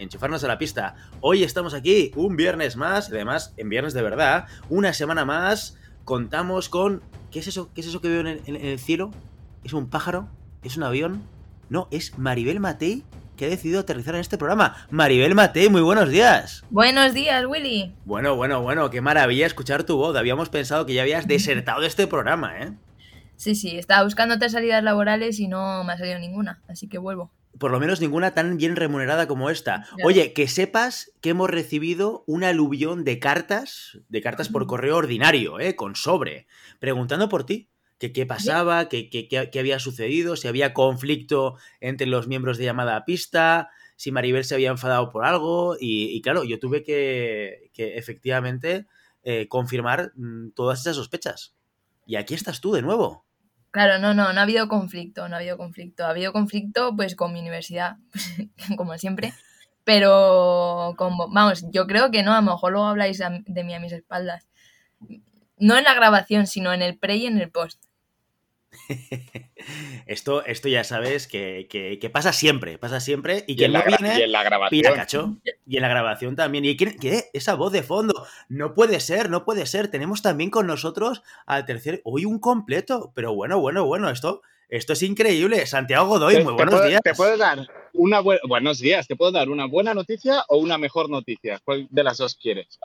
enchufarnos a la pista. Hoy estamos aquí, un viernes más, y además en viernes de verdad, una semana más, contamos con... ¿Qué es eso? ¿Qué es eso que veo en el, en el cielo? ¿Es un pájaro? ¿Es un avión? No, es Maribel Matei que ha decidido aterrizar en este programa. Maribel Matei, muy buenos días. Buenos días, Willy. Bueno, bueno, bueno, qué maravilla escuchar tu voz. Habíamos pensado que ya habías desertado de este programa, ¿eh? Sí, sí, estaba buscando otras salidas laborales y no me ha salido ninguna, así que vuelvo. Por lo menos ninguna tan bien remunerada como esta. Oye, que sepas que hemos recibido un aluvión de cartas, de cartas por correo ordinario, ¿eh? Con sobre, preguntando por ti que qué pasaba, qué, qué, qué, había sucedido, si había conflicto entre los miembros de llamada a pista, si Maribel se había enfadado por algo. Y, y claro, yo tuve que, que efectivamente eh, confirmar mmm, todas esas sospechas. Y aquí estás tú de nuevo. Claro, no, no, no ha habido conflicto, no ha habido conflicto. Ha habido conflicto pues con mi universidad, como siempre. Pero, como, vamos, yo creo que no, a lo mejor luego habláis de mí a mis espaldas. No en la grabación, sino en el pre y en el post. esto, esto ya sabes que, que, que, pasa siempre, pasa siempre. Y que no viene, y en la grabación. cacho. Y en la grabación también. ¿Y qué, qué? Esa voz de fondo. No puede ser, no puede ser. Tenemos también con nosotros al tercer. Hoy un completo. Pero bueno, bueno, bueno, esto. Esto es increíble. Santiago Godoy, muy buenos puedo, días. Te puedo dar una buena. Buenos días. ¿Te puedo dar una buena noticia o una mejor noticia? ¿Cuál de las dos quieres?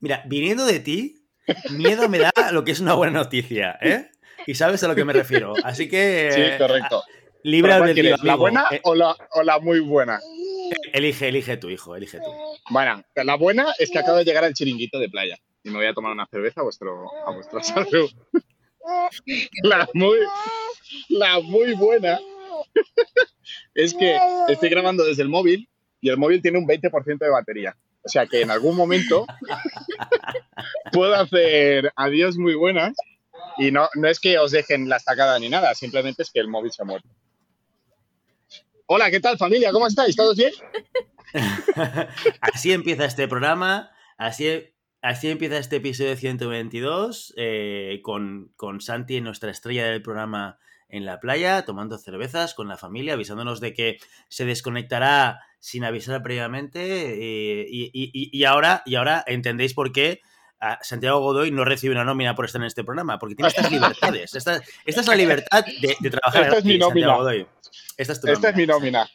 Mira, viniendo de ti, miedo me da lo que es una buena noticia, ¿eh? Y sabes a lo que me refiero. Así que. Sí, correcto. Libre albedrío. ¿La buena eh, o, la, o la muy buena? Elige, elige tu hijo, elige tú. Bueno, la buena es que acabo de llegar al chiringuito de playa y me voy a tomar una cerveza a vuestro, a vuestra salud. La muy, la muy buena es que estoy grabando desde el móvil y el móvil tiene un 20% de batería. O sea que en algún momento puedo hacer adiós muy buenas y no, no es que os dejen la estacada ni nada, simplemente es que el móvil se ha muerto. Hola, ¿qué tal familia? ¿Cómo estáis? ¿Todos bien? así empieza este programa, así, así empieza este episodio 122, eh, con, con Santi, nuestra estrella del programa en la playa, tomando cervezas con la familia, avisándonos de que se desconectará sin avisar previamente. Eh, y, y, y, ahora, y ahora entendéis por qué Santiago Godoy no recibe una nómina por estar en este programa, porque tiene estas libertades. Esta, esta es la libertad de, de trabajar Esta es mi nómina. Godoy. Esta es tu Esta nómina. es mi nómina.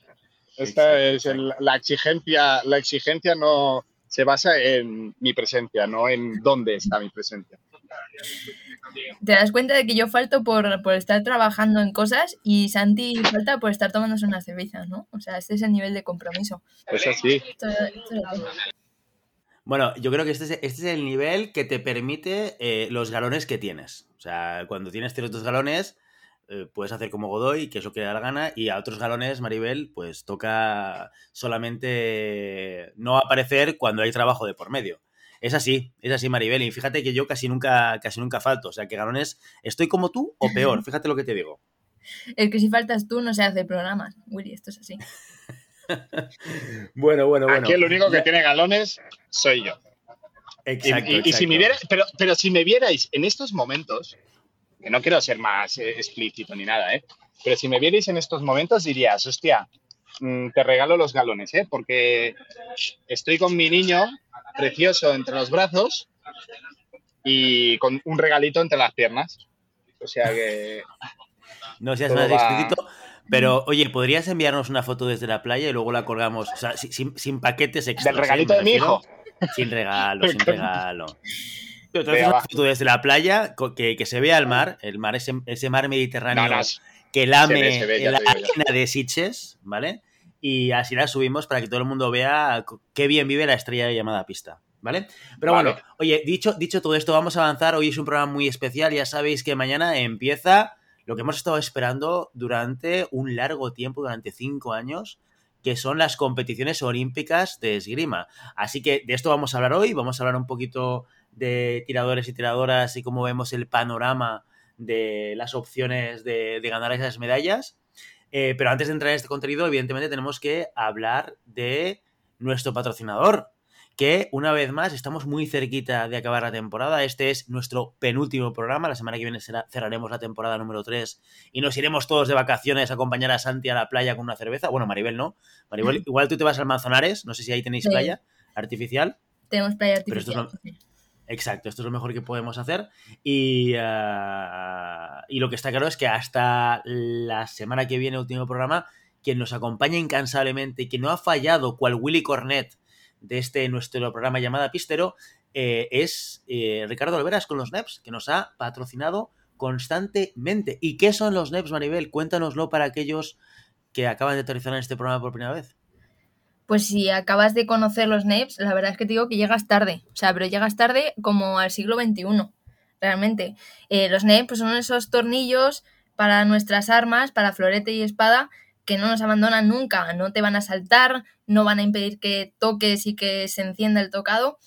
Esta es el, la exigencia. La exigencia no se basa en mi presencia, no en dónde está mi presencia. Te das cuenta de que yo falto por, por estar trabajando en cosas y Santi falta por estar tomándose una cerveza, ¿no? O sea, este es el nivel de compromiso. Pues así. Esto, esto es bueno, yo creo que este es, este es el nivel que te permite eh, los galones que tienes. O sea, cuando tienes ciertos galones, eh, puedes hacer como Godoy, que es lo que da la gana, y a otros galones, Maribel, pues toca solamente no aparecer cuando hay trabajo de por medio. Es así, es así, Maribel. Y fíjate que yo casi nunca, casi nunca falto. O sea, que galones, estoy como tú o peor. Fíjate lo que te digo. Es que si faltas tú no se hace programas, Willy, esto es así. bueno, bueno, bueno. Aquí el único que tiene galones soy yo. Exacto. Y, y, exacto. y si me vierais, pero, pero si me vierais en estos momentos, que no quiero ser más eh, explícito ni nada, ¿eh? Pero si me vierais en estos momentos dirías, hostia, mmm, te regalo los galones, ¿eh? Porque estoy con mi niño precioso entre los brazos y con un regalito entre las piernas. O sea que... No seas más va... explícito. Pero, oye, ¿podrías enviarnos una foto desde la playa y luego la colgamos? O sea, sin, sin paquetes extras. ¿Del regalito de mi hijo? Sin regalo, sin regalo. Pero entonces una foto desde la playa que, que, se vea el mar, el mar, ese, ese mar mediterráneo no, no, que lame se ve, se ve, la arena de Sitges, ¿vale? Y así la subimos para que todo el mundo vea qué bien vive la estrella llamada pista. ¿Vale? Pero vale. bueno, oye, dicho, dicho todo esto, vamos a avanzar. Hoy es un programa muy especial. Ya sabéis que mañana empieza lo que hemos estado esperando durante un largo tiempo, durante cinco años, que son las competiciones olímpicas de esgrima. Así que de esto vamos a hablar hoy, vamos a hablar un poquito de tiradores y tiradoras y cómo vemos el panorama de las opciones de, ganar esas medallas. Eh, pero antes de entrar en este contenido, evidentemente tenemos que hablar de nuestro patrocinador, que una vez más estamos muy cerquita de acabar la temporada. Este es nuestro penúltimo programa. La semana que viene cerraremos la temporada número 3 y nos iremos todos de vacaciones a acompañar a Santi a la playa con una cerveza. Bueno, Maribel no. Maribel, igual tú te vas al Manzanares, no sé si ahí tenéis playa artificial. Tenemos playa artificial. Exacto, esto es lo mejor que podemos hacer. Y, ah, y lo que está claro es que hasta la semana que viene, último programa, quien nos acompaña incansablemente y que no ha fallado, cual Willy Cornet, de este nuestro programa llamada Pistero eh, es eh, Ricardo Olveras con los NEPs, que nos ha patrocinado constantemente. ¿Y qué son los NEPs, Maribel? Cuéntanoslo para aquellos que acaban de aterrizar en este programa por primera vez. Pues si acabas de conocer los NEPs, la verdad es que te digo que llegas tarde. O sea, pero llegas tarde como al siglo XXI, realmente. Eh, los NEPs pues son esos tornillos para nuestras armas, para florete y espada, que no nos abandonan nunca, no te van a saltar, no van a impedir que toques y que se encienda el tocado,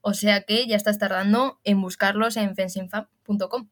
o sea que ya estás tardando en buscarlos en fencingfab.com.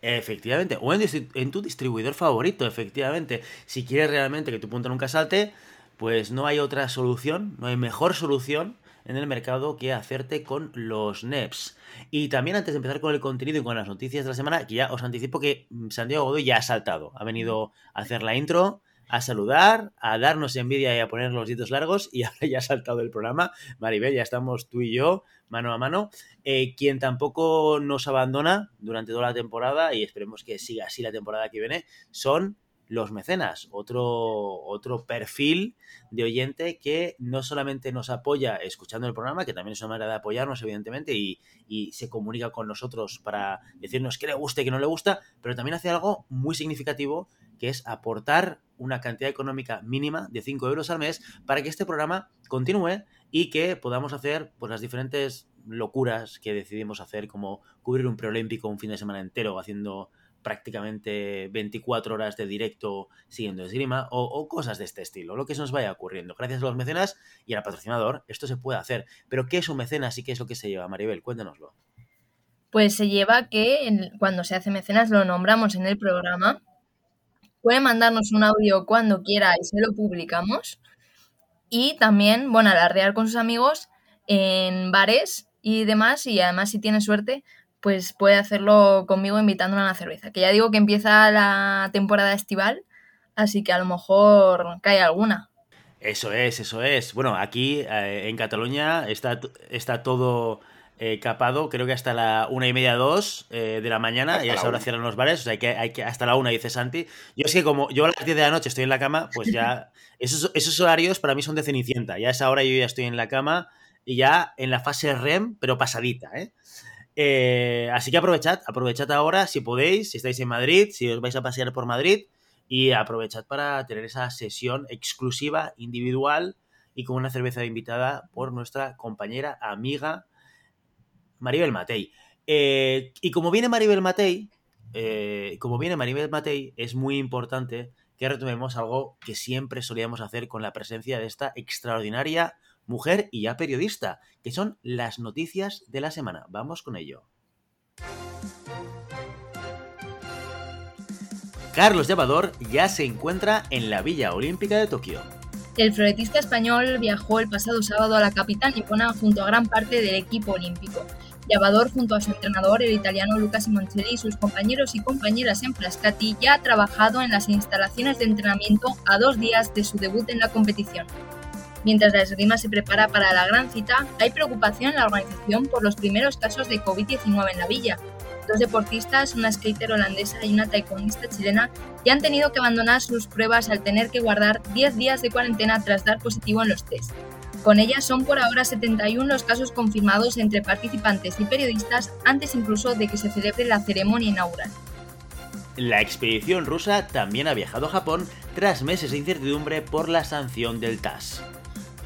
Efectivamente, o en, tu distribuidor favorito, efectivamente. Si quieres realmente que tu punto nunca salte, pues no hay otra solución, no hay mejor solución en el mercado que hacerte con los NEPs. Y también antes de empezar con el contenido y con las noticias de la semana, que ya os anticipo que Santiago Godoy ya ha saltado. Ha venido a hacer la intro, a saludar, a darnos envidia y a poner los ditos largos y ahora ya ha saltado el programa. Maribel, ya estamos tú y yo mano a mano. Eh, quien tampoco nos abandona durante toda la temporada y esperemos que siga así la temporada que viene son los mecenas, otro, otro perfil de oyente que no solamente nos apoya escuchando el programa, que también es una manera de apoyarnos, evidentemente, y, y se comunica con nosotros para decirnos qué le gusta y qué no le gusta, pero también hace algo muy significativo, que es aportar una cantidad económica mínima de 5 euros al mes para que este programa continúe y que podamos hacer pues, las diferentes locuras que decidimos hacer, como cubrir un preolímpico un fin de semana entero haciendo prácticamente 24 horas de directo siguiendo esgrima o, cosas de este estilo, lo que se nos vaya ocurriendo. Gracias a los mecenas y al patrocinador, esto se puede hacer. Pero ¿qué es un mecenas y qué es lo que se lleva, Maribel? Cuéntanoslo. Pues se lleva que cuando se hace mecenas lo nombramos en el programa. Puede mandarnos un audio cuando quiera y se lo publicamos. Y también, bueno, alarrear con sus amigos en bares y demás. Y además, si tiene suerte, pues puede hacerlo conmigo invitándole a una cerveza. Que ya digo que empieza la temporada estival, así que a lo mejor cae alguna. Eso es, eso es. Bueno, aquí eh, en Cataluña está, está todo eh, capado, creo que hasta la una y media, dos eh, de la mañana, y a esa hora cierran los bares, o sea, hay que, hay que hasta la una, dice Santi. Yo es que como yo a las 10 de la noche estoy en la cama, pues ya, esos, esos horarios para mí son de cenicienta. Ya a esa hora yo ya estoy en la cama y ya en la fase REM, pero pasadita, ¿eh? Eh, así que aprovechad, aprovechad ahora si podéis, si estáis en Madrid, si os vais a pasear por Madrid y aprovechad para tener esa sesión exclusiva, individual y con una cerveza invitada por nuestra compañera, amiga Maribel Matei. Eh, y como viene Maribel Matei, eh, como viene Maribel Matei, es muy importante que retomemos algo que siempre solíamos hacer con la presencia de esta extraordinaria mujer y ya periodista, que son las noticias de la semana. Vamos con ello. Carlos Llevador ya se encuentra en la Villa Olímpica de Tokio. El floretista español viajó el pasado sábado a la capital nipona junto a gran parte del equipo olímpico. Llevador, junto a su entrenador, el italiano Lucas Simoncelli, y sus compañeros y compañeras en Frascati, ya ha trabajado en las instalaciones de entrenamiento a dos días de su debut en la competición. Mientras la esgrima se prepara para la gran cita, hay preocupación en la organización por los primeros casos de COVID-19 en la villa. Dos deportistas, una skater holandesa y una taekwondista chilena, ya han tenido que abandonar sus pruebas al tener que guardar 10 días de cuarentena tras dar positivo en los test. Con ellas son por ahora 71 los casos confirmados entre participantes y periodistas antes incluso de que se celebre la ceremonia inaugural. La expedición rusa también ha viajado a Japón tras meses de incertidumbre por la sanción del TAS.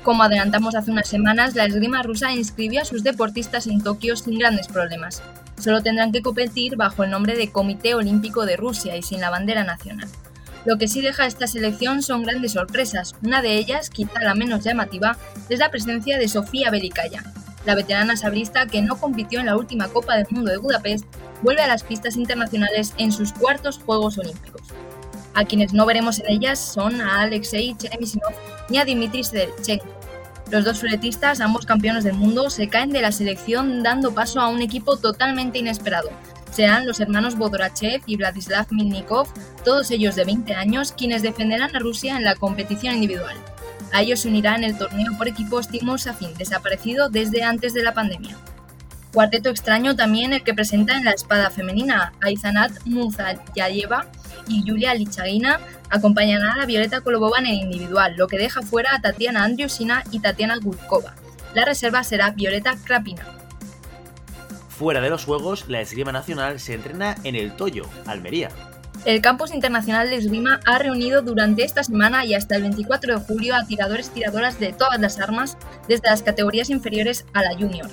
Como adelantamos hace unas semanas, la esgrima rusa inscribió a sus deportistas en Tokio sin grandes problemas. Solo tendrán que competir bajo el nombre de Comité Olímpico de Rusia y sin la bandera nacional. Lo que sí deja esta selección son grandes sorpresas. Una de ellas, quizá la menos llamativa, es la presencia de Sofía Belicaya. La veterana sabrista que no compitió en la última Copa del Mundo de Budapest vuelve a las pistas internacionales en sus cuartos Juegos Olímpicos. A quienes no veremos en ellas son a Alexei Cheremisinov ni a Dimitri Sedchenko. Los dos fletistas, ambos campeones del mundo, se caen de la selección dando paso a un equipo totalmente inesperado, serán los hermanos Bodorachev y Vladislav Milnikov, todos ellos de 20 años, quienes defenderán a Rusia en la competición individual. A ellos se unirá en el torneo por equipos Timur Safin, desaparecido desde antes de la pandemia. Cuarteto extraño también el que presenta en la espada femenina Aizanat Muzayayeva y Yulia Lichagina acompañarán a Violeta Kolobova en el individual, lo que deja fuera a Tatiana Andriusina y Tatiana Gudkova. La reserva será Violeta Krapina. Fuera de los Juegos, la esgrima nacional se entrena en el Toyo, Almería. El Campus Internacional de Esgrima ha reunido durante esta semana y hasta el 24 de julio a tiradores y tiradoras de todas las armas, desde las categorías inferiores a la junior.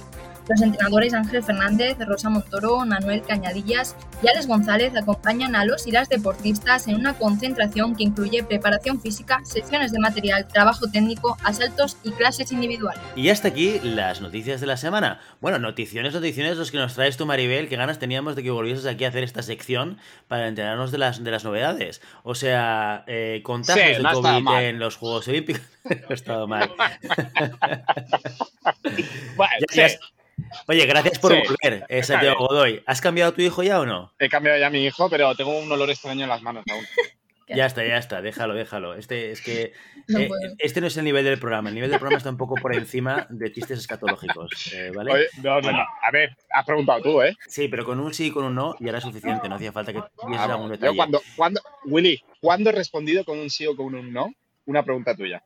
Los entrenadores Ángel Fernández, Rosa Montoro, Manuel Cañadillas y Alex González acompañan a los y las deportistas en una concentración que incluye preparación física, secciones de material, trabajo técnico, asaltos y clases individuales. Y hasta aquí las noticias de la semana. Bueno, noticiones, noticiones los que nos traes tú, Maribel. Qué ganas teníamos de que volvieses aquí a hacer esta sección para enterarnos de las, de las novedades. O sea, eh, contagios Sí, de no estado COVID en los Juegos Olímpicos. no ha estado mal. Bueno, Ya- sí, ya- Oye, gracias por Sí, volver, eh, Santiago. Godoy. ¿Has cambiado a tu hijo ya o no? he cambiado ya a mi hijo, pero tengo un olor extraño en las manos aún. Ya está, ya está, déjalo, déjalo. Este es que No eh, este no es el nivel del programa. El nivel del programa está un poco por encima de chistes escatológicos, eh, ¿vale? Oye, no, no, no. A ver, has preguntado tú, ¿eh? Sí, pero con un sí y con un no ya era suficiente. No hacía falta que dieses Ah, algún yo detalle. cuando, cuando, Willy, ¿cuándo he respondido con un sí o con un no? Una pregunta tuya.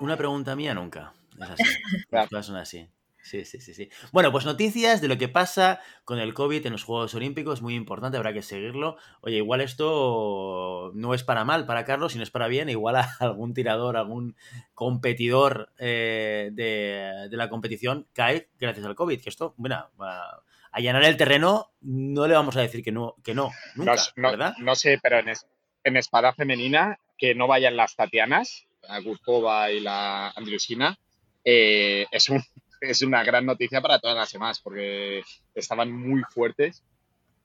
Una pregunta mía nunca. Es así. Las cosas son así. Sí, sí, sí, sí. Bueno, pues noticias de lo que pasa con el COVID en los Juegos Olímpicos, muy importante, habrá que seguirlo. Oye, igual esto no es para mal para Carlos, sino es para bien. Igual a algún tirador, algún competidor eh, de, de la competición cae gracias al COVID. Que esto, bueno, a allanar el terreno no le vamos a decir que no, que no nunca, No, no- ¿verdad? no sé, pero en, es- en espada femenina, que no vayan las Tatianas, la Gurkova y la Andriusina, eh, es, un, es una gran noticia para todas las demás, porque estaban muy fuertes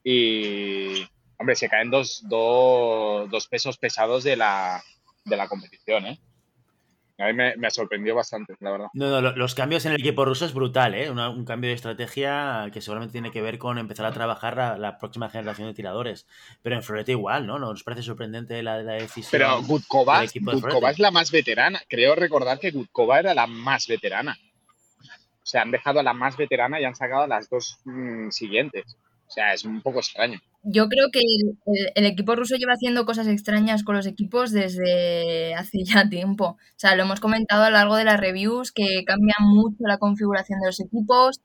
y, hombre, se caen dos, dos, dos pesos pesados de la, de la competición, ¿eh? A mí me, me sorprendió bastante, la verdad. No, no, lo- los cambios en el equipo ruso es brutal, ¿eh? Una- un cambio de estrategia que seguramente tiene que ver con empezar a trabajar la, la próxima generación de tiradores. Pero en Florete igual, ¿no? ¿Nos parece sorprendente la, la decisión? Pero Gutkova, de Gutkova es la más veterana. Creo recordar que Gutkova era la más veterana. O sea, han dejado a la más veterana y han sacado a las dos mm, siguientes. O sea, es un poco extraño. Yo creo que el, equipo ruso lleva haciendo cosas extrañas con los equipos desde hace ya tiempo. O sea, lo hemos comentado a lo largo de las reviews, que cambia mucho la configuración de los equipos.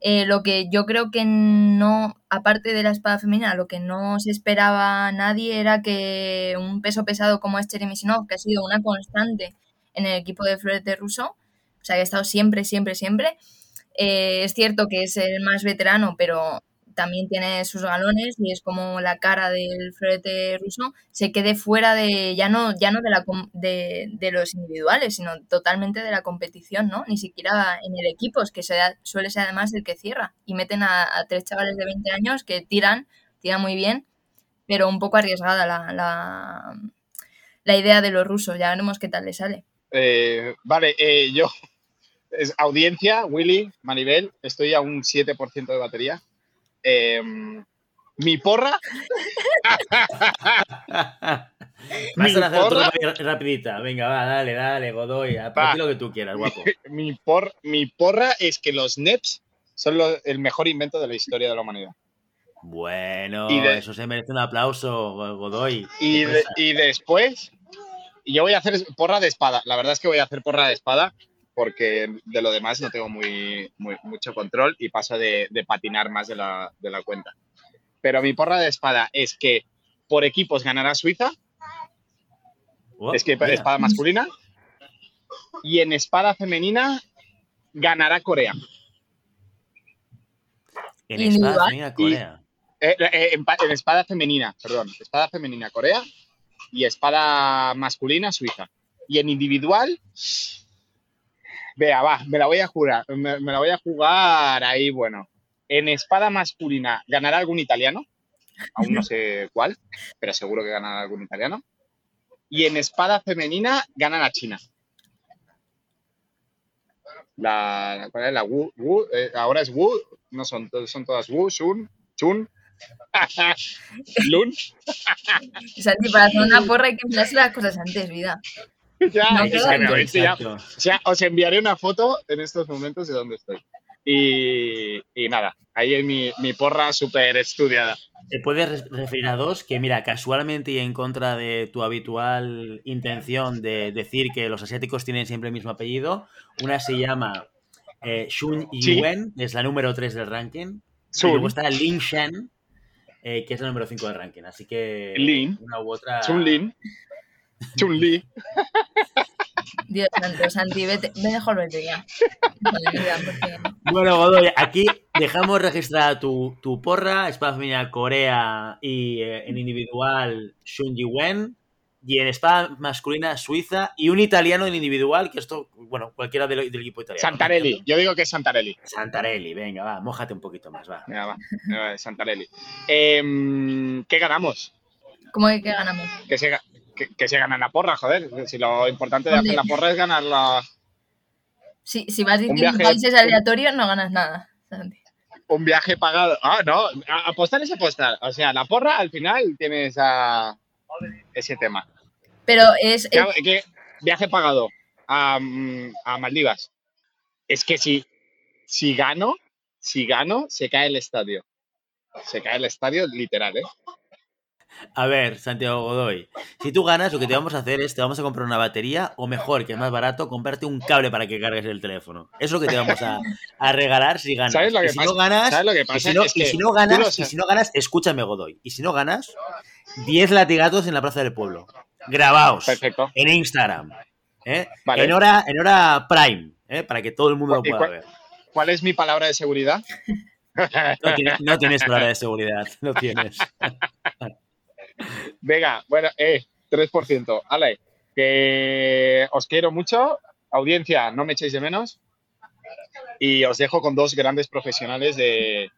Eh, lo que yo creo que no, aparte de la espada femenina, lo que no se esperaba nadie era que un peso pesado como es Cheremisinov, que ha sido una constante en el equipo de florete ruso, o sea, que ha estado siempre, siempre, siempre. eh, es cierto que es el más veterano, pero también tiene sus galones y es como la cara del florete ruso, se quede fuera de, ya no, ya no de, la, de, de los individuales, sino totalmente de la competición, ¿no? Ni siquiera en el equipo, es que suele ser además el que cierra. Y meten a, tres chavales de 20 años que tiran, tiran muy bien, pero un poco arriesgada la, la, la idea de los rusos, ya veremos qué tal le sale. Eh, vale, eh, yo, es audiencia, Willy, Maribel, estoy a un 7% de batería. Eh, mi porra, Vas a hacer porra- rapi- rapidita. Venga, va, dale, dale, Godoy. A Va. ti lo que tú quieras, guapo. mi, por, mi porra es que los NEPs son el mejor invento de la historia de la humanidad. Bueno, de- eso se merece un aplauso, Go- Godoy. Y, de- y después, yo voy a hacer porra de espada. La verdad es que voy a hacer porra de espada porque de lo demás no tengo muy, muy- mucho control y paso de, de patinar más de la, de la cuenta. Pero mi porra de espada es que por equipos ganará Suiza, es que mira. espada masculina, y en espada femenina ganará Corea. En espada femenina, Corea. Eh, eh, en, en espada femenina, perdón, espada femenina Corea y espada masculina suiza. Y en individual, vea, va, me la voy a jugar, me, la voy a jugar ahí, bueno. En espada masculina, ¿ganará algún italiano? Aún no sé cuál, pero seguro que ganará algún italiano. Y en espada femenina, gana la China. La, ¿cuál es? La Wu, eh, ahora es Wu, no son, son todas Wu, Shun, Chun, Lun. Santi, para hacer una porra hay que mirarse las cosas antes, vida. Ya, No, es que claro. me habéis pillado. Exacto. O sea, os enviaré una foto en estos momentos de dónde estoy. Y, y nada, ahí es mi, mi porra súper estudiada. Te puedes re- referir a dos que, mira, casualmente y en contra de tu habitual intención de decir que los asiáticos tienen siempre el mismo apellido, una se llama eh, Shun Sí. Yuen, que es la número 3 del ranking, y luego está Lin Shen, eh, que es la número 5 del ranking. Así que Lin. una u otra. Chun Lin, Chun Li. Dios santo, Santi, vete, ve mejor vete ya. Bueno, Godoy, aquí dejamos registrada tu, tu porra, espada femenina Corea y eh, en individual Shun Wen y en espada masculina Suiza y un italiano en individual, que esto, bueno, cualquiera del, del equipo italiano. Santarelli, yo digo que es Santarelli. Santarelli, venga, va, mójate un poquito más, va. Venga, va, Santarelli. Em, ¿Qué ganamos? ¿Cómo que, que ganamos? Que se, que, que se gana la porra, joder. Si lo importante de hacer la porra es ganar la, Si, si vas diciendo viaje- países aleatorios, no ganas nada, un viaje pagado. Ah, no, apostar es apostar. O sea, la porra al final tiene esa, ese tema. Pero es, ¿Qué, es- qué- viaje pagado a, mm, a Maldivas. Es que si, si gano, si gano, se cae el estadio. Se cae el estadio literal, ¿eh? A ver, Santiago Godoy, si tú ganas, lo que te vamos a hacer es te vamos a comprar una batería o mejor, que es más barato, comprarte un cable para que cargues el teléfono. Eso es lo que te vamos a, a regalar si ganas. ¿Sabes lo que si pasa? no ganas, ¿Sabes lo que y pasa? si no, Es y si no ganas, y si no ganas, escúchame Godoy. Y si no ganas, 10 latigatos en la plaza del pueblo. Grabaos Perfecto. en Instagram. ¿eh? Vale. En hora, en hora prime, ¿eh? para que todo el mundo lo ¿Y pueda cuál- ver. ¿Cuál es mi palabra de seguridad? No tienes, no tienes palabra de seguridad, no tienes. Venga, bueno, eh, 3%. Ale, que os quiero mucho. Audiencia, no me echéis de menos. Y os dejo con dos grandes profesionales de,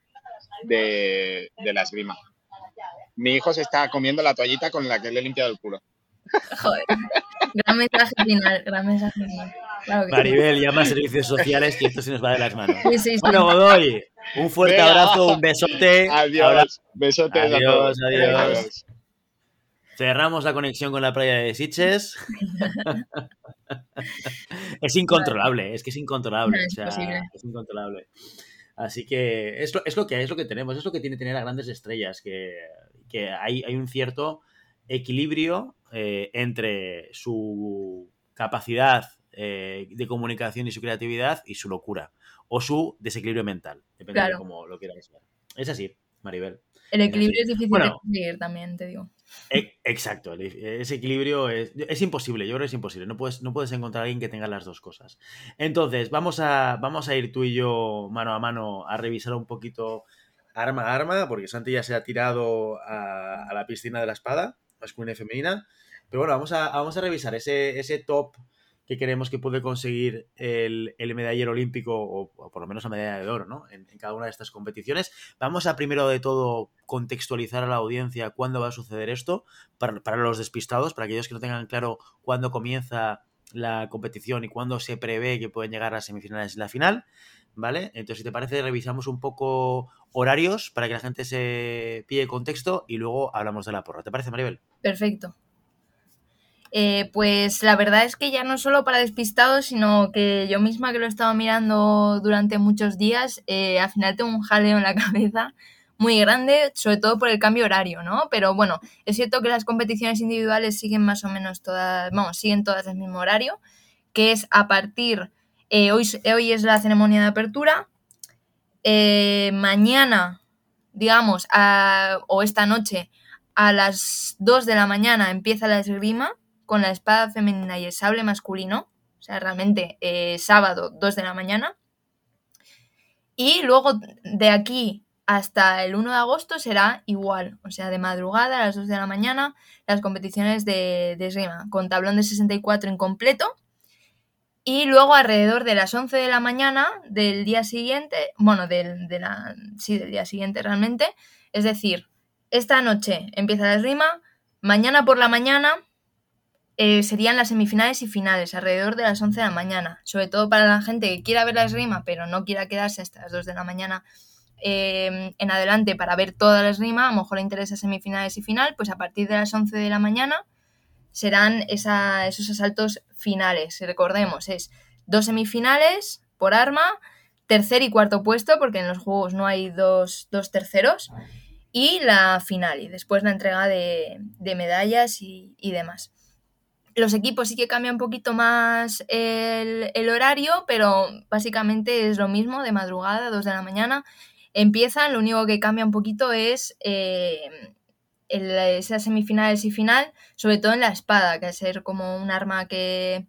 de, de la esgrima. Mi hijo se está comiendo la toallita con la que le he limpiado el culo. joder. Gran mensaje final, gran mensaje final. Claro. Maribel, llama a servicios sociales que esto se nos va de las manos. Sí, sí, sí. Bueno, Godoy, un fuerte Venga. abrazo, un besote. Adiós. Ahora Besotes a Adiós, adiós. Cerramos la conexión con la playa de Sitges. es incontrolable, es que es incontrolable. No, o es sea, es incontrolable. Así que es lo, es lo que es lo que tenemos, es lo que tiene tener a grandes estrellas, que, que hay, hay un cierto equilibrio eh, entre su capacidad eh, de comunicación y su creatividad y su locura. O su desequilibrio mental. Depende de Claro. cómo lo quieras ver. Es así, Maribel. El equilibrio es difícil de conseguir también, te digo. E- Exacto, ese equilibrio es, imposible, yo creo que es imposible, no puedes, no puedes encontrar a alguien que tenga las dos cosas. Entonces, vamos a, vamos a ir tú y yo mano a mano a revisar un poquito arma a arma, porque Santi ya se ha tirado a, a la piscina de la espada, masculina y femenina, pero bueno, vamos a, vamos a revisar ese, ese top que queremos que puede conseguir el, el medallero olímpico, o, por lo menos la medalla de oro, ¿no? En, cada una de estas competiciones. Vamos a primero de todo contextualizar a la audiencia cuándo va a suceder esto, para, para los despistados, para aquellos que no tengan claro cuándo comienza la competición y cuándo se prevé que pueden llegar a semifinales y la final, ¿vale? Entonces, si te parece, revisamos un poco horarios para que la gente se pille contexto y luego hablamos de la porra. ¿Te parece, Maribel? Perfecto. Eh, pues la verdad es que ya no solo para despistados, sino que yo misma que lo he estado mirando durante muchos días, eh, al final tengo un jaleo en la cabeza muy grande, sobre todo por el cambio horario, ¿no? Pero bueno, es cierto que las competiciones individuales siguen más o menos todas, vamos, siguen todas el mismo horario, que es a partir, eh, hoy, hoy es la ceremonia de apertura, mañana, digamos, o esta noche, a las 2 de la mañana empieza la esgrima con la espada femenina y el sable masculino. O sea, realmente eh, sábado 2 de la mañana. Y luego de aquí hasta el 1 de agosto será igual, o sea, de madrugada a las 2 de la mañana, las competiciones de, de esgrima, con tablón de 64 incompleto. Y luego alrededor de las 11 de la mañana del día siguiente, bueno, del, de la, sí, del día siguiente realmente, es decir, esta noche empieza la esgrima, mañana por la mañana eh, serían las semifinales y finales, alrededor de las 11 de la mañana. Sobre todo para la gente que quiera ver la esgrima, pero no quiera quedarse hasta las 2 de la mañana eh, en adelante para ver toda la esgrima, a lo mejor le interesa semifinales y final, pues a partir de las 11 de la mañana serán esos asaltos finales. Recordemos, es dos semifinales por arma, tercer y cuarto puesto, porque en los juegos no hay dos, terceros, y la final, y después la entrega de, medallas y demás. Los equipos sí que cambian un poquito más el, horario, pero básicamente es lo mismo, de madrugada, 2 de la mañana. Empiezan, lo único que cambia un poquito es eh, esas semifinales y final, sobre todo en la espada, que al ser como un arma que,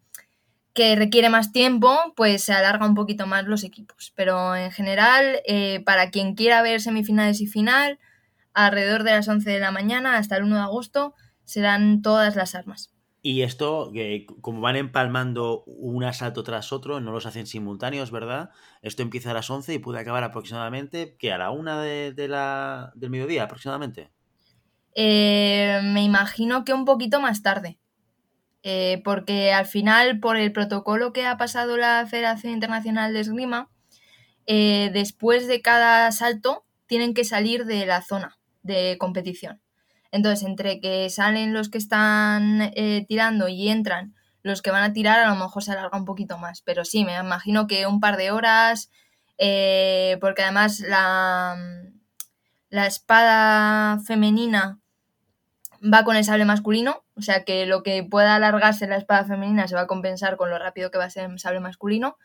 que requiere más tiempo, pues se alarga un poquito más los equipos. Pero en general, eh, para quien quiera ver semifinales y final, alrededor de las 11 de la mañana hasta el 1 de agosto serán todas las armas. Y esto, como van empalmando un asalto tras otro, no los hacen simultáneos, ¿verdad? Esto empieza a las 11 y puede acabar aproximadamente, que a la una de, la, del mediodía aproximadamente. Eh, me imagino que un poquito más tarde. Eh, porque al final, por el protocolo que ha pasado la Federación Internacional de Esgrima, eh, después de cada asalto tienen que salir de la zona de competición. Entonces, entre que salen los que están eh, tirando y entran los que van a tirar, a lo mejor se alarga un poquito más. Pero sí, me imagino que un par de horas, eh, porque además la, la espada femenina va con el sable masculino, o sea que lo que pueda alargarse la espada femenina se va a compensar con lo rápido que va a ser el sable masculino.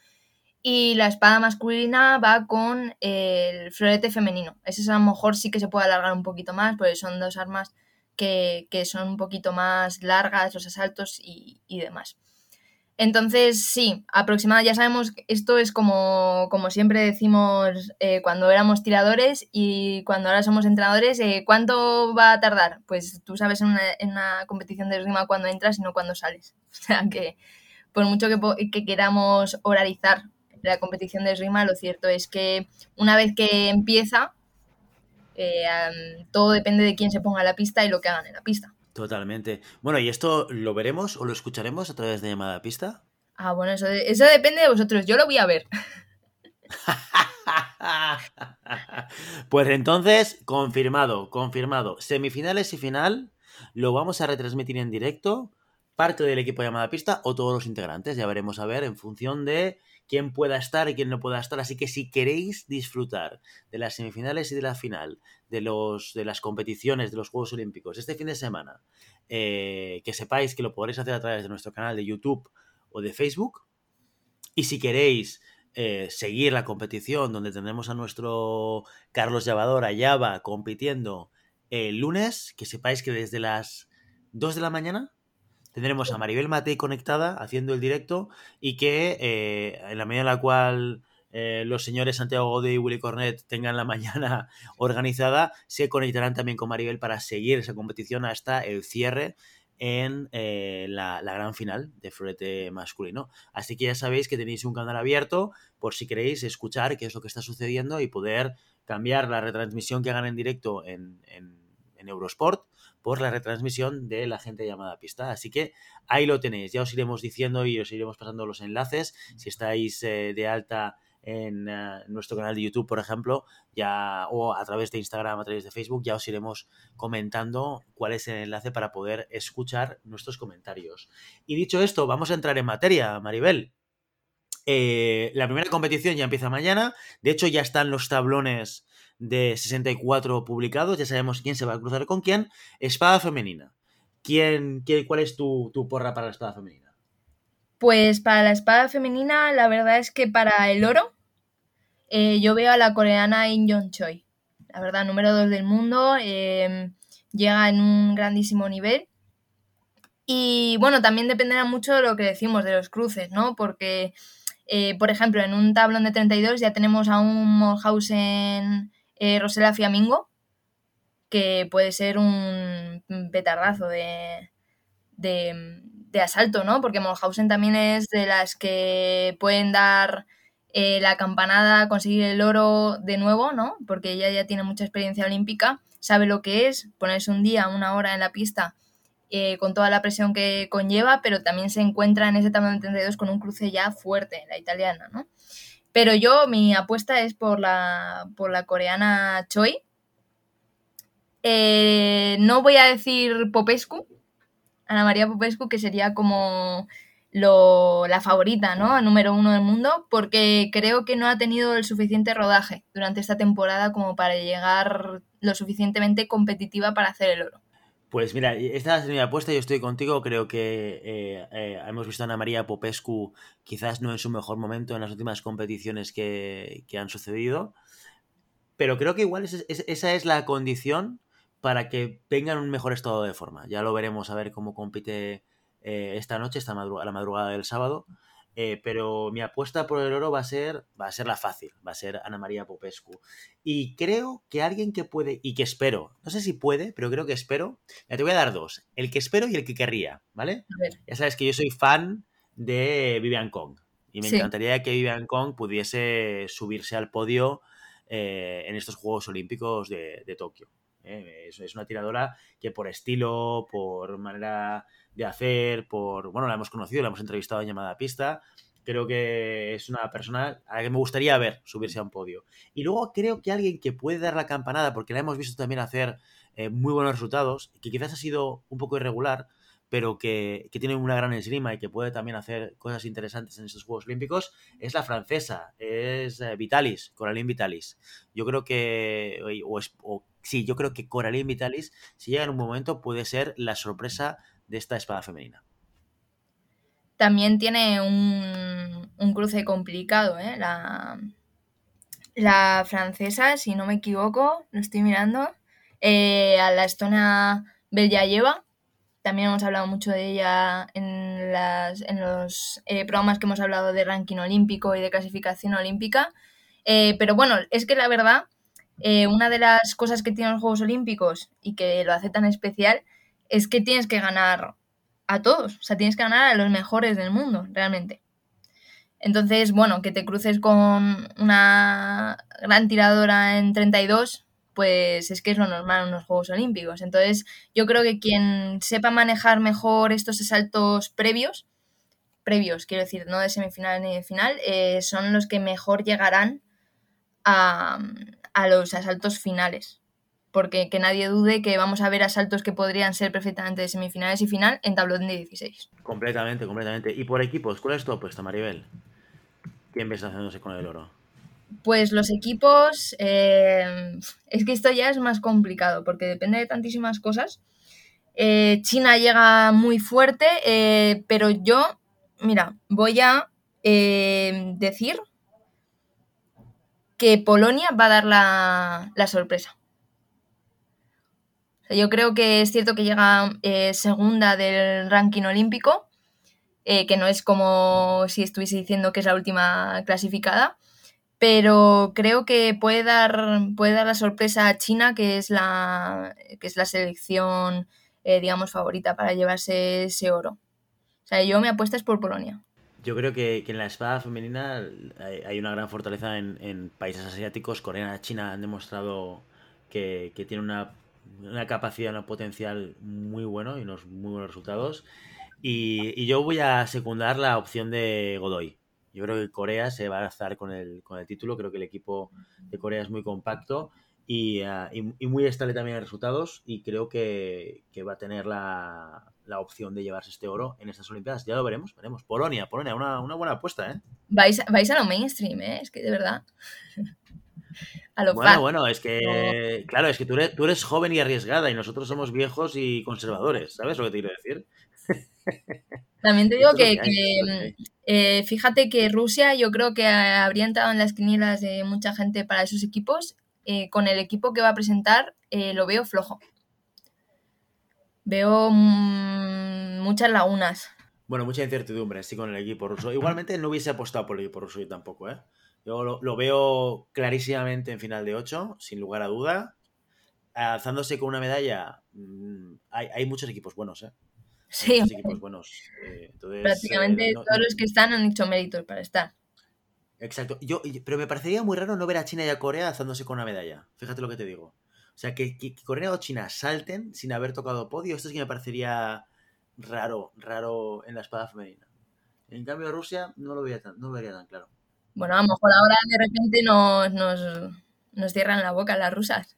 Y la espada masculina va con el florete femenino. Ese a lo mejor sí que se puede alargar un poquito más, porque son dos armas que, son un poquito más largas, los asaltos y, demás. Entonces, sí, aproximadamente ya sabemos que esto es como, como siempre decimos eh, cuando éramos tiradores y cuando ahora somos entrenadores, eh, ¿cuánto va a tardar? Pues tú sabes en una, en una competición de esgrima cuando entras y no cuando sales. O sea que por mucho que, que queramos oralizar la competición de esgrima, lo cierto es que una vez que empieza, eh, todo depende de quién se ponga la pista y lo que hagan en la pista. Totalmente. Bueno, ¿y esto lo veremos o lo escucharemos a través de llamada pista? Ah, bueno, eso, eso depende de vosotros. Yo lo voy a ver. pues entonces, confirmado, confirmado. Semifinales y final lo vamos a retransmitir en directo. Parte del equipo de llamada pista o todos los integrantes. Ya veremos a ver en función de quién pueda estar y quién no pueda estar. Así que si queréis disfrutar de las semifinales y de la final, de, los, de las competiciones de los Juegos Olímpicos este fin de semana, eh, que sepáis que lo podréis hacer a través de nuestro canal de YouTube o de Facebook. Y si queréis eh, seguir la competición donde tendremos a nuestro Carlos Llavador, Ayaba, compitiendo el lunes, que sepáis que desde las 2 de la mañana tendremos a Maribel Matei conectada haciendo el directo y que eh, en la medida en la cual eh, los señores Santiago Godoy y Willy Cornet tengan la mañana organizada, se conectarán también con Maribel para seguir esa competición hasta el cierre en eh, la, la, gran final de florete masculino. Así que ya sabéis que tenéis un canal abierto por si queréis escuchar qué es lo que está sucediendo y poder cambiar la retransmisión que hagan en directo en, en, en Eurosport por la retransmisión de la gente llamada pista. Así que ahí lo tenéis, ya os iremos diciendo y os iremos pasando los enlaces. Si estáis eh, de alta en eh, nuestro canal de YouTube, por ejemplo, ya o a través de Instagram, a través de Facebook, ya os iremos comentando cuál es el enlace para poder escuchar nuestros comentarios. Y dicho esto, vamos a entrar en materia, Maribel. Eh, la primera competición ya empieza mañana. De hecho, ya están los tablones de 64 publicados, ya sabemos quién se va a cruzar con quién. Espada femenina. ¿Quién, ¿Cuál es tu, porra para la espada femenina? Pues para la espada femenina, la verdad es que para el oro, eh, yo veo a la coreana In Jong Choi. La verdad, número 2 del mundo, em, llega en un grandísimo nivel. Y bueno, también dependerá mucho de lo que decimos de los cruces, ¿no? Porque, eh, por ejemplo, en un tablón de 32 ya tenemos a un Morhausen eh, Rosela Fiamingo, que puede ser un petardazo de, de, asalto, ¿no? Porque Molhausen también es de las que pueden dar eh, la campanada, conseguir el oro de nuevo, ¿no? Porque ella ya tiene mucha experiencia olímpica, sabe lo que es ponerse un día, una hora en la pista eh, con toda la presión que conlleva, pero también se encuentra en ese tamaño 32 con un cruce ya fuerte, la italiana, ¿no? Pero yo, mi apuesta es por la, por la coreana Choi. Eh, no voy a decir Popescu, Ana María Popescu, que sería como la favorita, ¿no? número uno del mundo, porque creo que no ha tenido el suficiente rodaje durante esta temporada como para llegar lo suficientemente competitiva para hacer el oro. Pues mira, esta es mi apuesta, yo estoy contigo, creo que eh, eh, hemos visto a Ana María Popescu quizás no en su mejor momento en las últimas competiciones que, han sucedido, pero creo que igual esa es la condición para que tengan un mejor estado de forma. Ya lo veremos a ver cómo compite eh, esta noche, esta la madrugada del sábado. Eh, pero mi apuesta por el oro va a ser va a ser la fácil, va a ser Ana María Popescu. Y creo que alguien que puede, y que espero, no sé si puede, pero creo que espero. Ya te voy a dar dos: el que espero y el que querría, ¿vale? Ya sabes que yo soy fan de Vivian Kong. Y me encantaría que Vivian Kong pudiese subirse al podio eh, en estos Juegos Olímpicos de Tokio. ¿eh? Es, una tiradora que por estilo, por manera de hacer, por. Bueno, la hemos conocido, la hemos entrevistado en llamada pista. Creo que es una persona a la que me gustaría ver subirse a un podio. Y luego creo que alguien que puede dar la campanada, porque la hemos visto también hacer eh, muy buenos resultados, que quizás ha sido un poco irregular, pero que, tiene una gran esgrima y que puede también hacer cosas interesantes en estos Juegos Olímpicos, es la francesa, es eh, Vitalis, Coraline Vitalis. Yo creo que, o, es, sí, yo creo que Coraline Vitalis, si llega en un momento, puede ser la sorpresa de esta espada femenina. También tiene un, cruce complicado, ¿eh? La, la, francesa, si no me equivoco, lo estoy mirando, eh, a la estona Bellayeva. También hemos hablado mucho de ella en, las, en los eh, programas que hemos hablado de ranking olímpico y de clasificación olímpica. Pero bueno, es que la verdad una de las cosas que tienen los Juegos Olímpicos y que lo hace tan especial es que tienes que ganar a todos, o sea, tienes que ganar a los mejores del mundo, realmente. Entonces, bueno, que te cruces con una gran tiradora en 32, pues es que es lo normal en los Juegos Olímpicos. Entonces, yo creo que quien sepa manejar mejor estos asaltos previos, previos, quiero decir, no de semifinal ni de final, eh, son los que mejor llegarán a, a los asaltos finales. Porque que nadie dude que vamos a ver asaltos que podrían ser perfectamente de semifinales y final en tablón de 16. Completamente, completamente. Y por equipos, ¿cuál es tu apuesta, Maribel? ¿Quién ves haciéndose con el oro? Pues los equipos, eh, es que esto ya es más complicado porque depende de tantísimas cosas. Eh, China llega muy fuerte, eh, pero yo, mira, voy a decir que Polonia va a dar la, sorpresa. Yo creo que es cierto que llega eh, segunda del ranking olímpico, eh, que no es como si estuviese diciendo que es la última clasificada, pero creo que puede dar, puede dar la sorpresa a China, que es la, que es la selección, eh, digamos, favorita para llevarse ese oro. O sea, yo me apuesto es por Polonia. Yo creo que, en la espada femenina hay, una gran fortaleza en, países asiáticos. Corea China han demostrado que, que tienen una, una, capacidad, un potencial muy bueno y unos muy buenos resultados. Y, yo voy a secundar la opción de Godoy. Yo creo que Corea se va a alzar con el, con el título. Creo que el equipo de Corea es muy compacto y, ah, muy estable también en resultados. Y creo que va a tener la, opción de llevarse este oro en estas Olimpiadas. Ya lo veremos, veremos. Polonia, Polonia, una, buena apuesta, ¿eh? Vais, vais a lo mainstream, ¿eh? Es que de verdad. a lo bueno, bueno, es que, claro, es que tú eres, tú eres joven y arriesgada y nosotros somos viejos y conservadores, ¿sabes lo que te quiero decir? También te digo que, eh, fíjate que Rusia yo creo que habría entrado en las quinielas de mucha gente para esos equipos. Eh, con el equipo que va a presentar eh, lo veo flojo veo mm, muchas lagunas. Bueno, mucha incertidumbre, sí, con el equipo ruso. Igualmente no hubiese apostado por el equipo ruso yo tampoco, ¿eh? Yo lo, veo clarísimamente en final de 8, sin lugar a duda. Alzándose con una medalla, mm, hay, muchos equipos buenos, ¿eh? Sí, muchos equipos buenos. Eh, prácticamente eh, todos los que están han hecho méritos para estar. Exacto. Yo, pero me parecería muy raro no ver a China y a Corea alzándose con una medalla. Fíjate lo que te digo. O sea, que, Corea o China salten sin haber tocado podio, esto es que me parecería raro, raro en la espada femenina. En cambio, Rusia no lo vería tan, no lo vería tan claro. Bueno, a lo mejor ahora de repente nos, nos, nos cierran la boca las rusas.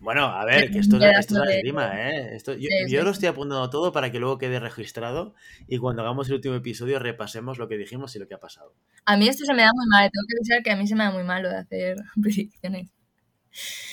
Bueno, a ver, que esto, esto es la esgrima, ¿eh? yo, lo estoy apuntando todo para que luego quede registrado y cuando hagamos el último episodio repasemos lo que dijimos y lo que ha pasado. A mí esto se me da muy mal, tengo que decir que a mí se me da muy mal lo de hacer predicciones.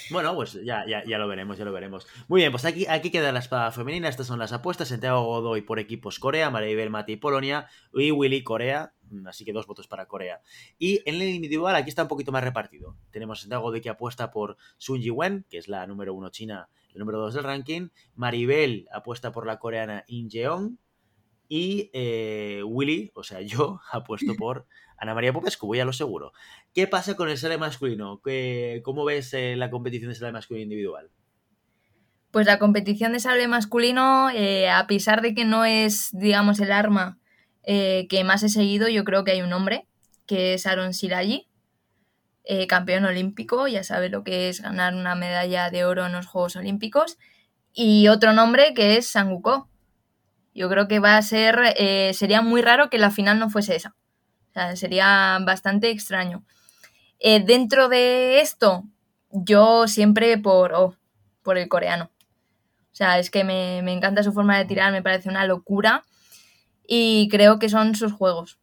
Bueno, pues ya, ya, ya, lo veremos, ya lo veremos. Muy bien, pues aquí, aquí queda la espada femenina. Estas son las apuestas. Santiago Godoy por equipos Corea, Maribel Mati Polonia y Willy Corea. Mm, así que dos votos para Corea. Y en el individual aquí está un poquito más repartido. Tenemos Santiago Godoy que apuesta por Sun Ji-wen, que es la número uno china, el número dos del ranking. Maribel apuesta por la coreana In Jeong. Y eh, Willy, o sea, yo apuesto por Ana María Popescu, voy a lo seguro. ¿Qué pasa con el sale masculino? ¿Cómo ves eh, la competición de sale masculino individual? Pues la competición de sable masculino, eh, a pesar de que no es, digamos, el arma eh, que más he seguido, yo creo que hay un hombre, que es Aaron Siraji, campeón olímpico, ya sabe lo que es ganar una medalla de oro en los Juegos Olímpicos, y otro nombre que es Sanguko. Yo creo que va a ser, sería muy raro que la final no fuese esa sería bastante extraño. Eh, dentro de esto, yo siempre por, oh, por el coreano. O sea, es que me, encanta su forma de tirar, me parece una locura. Y creo que son sus juegos.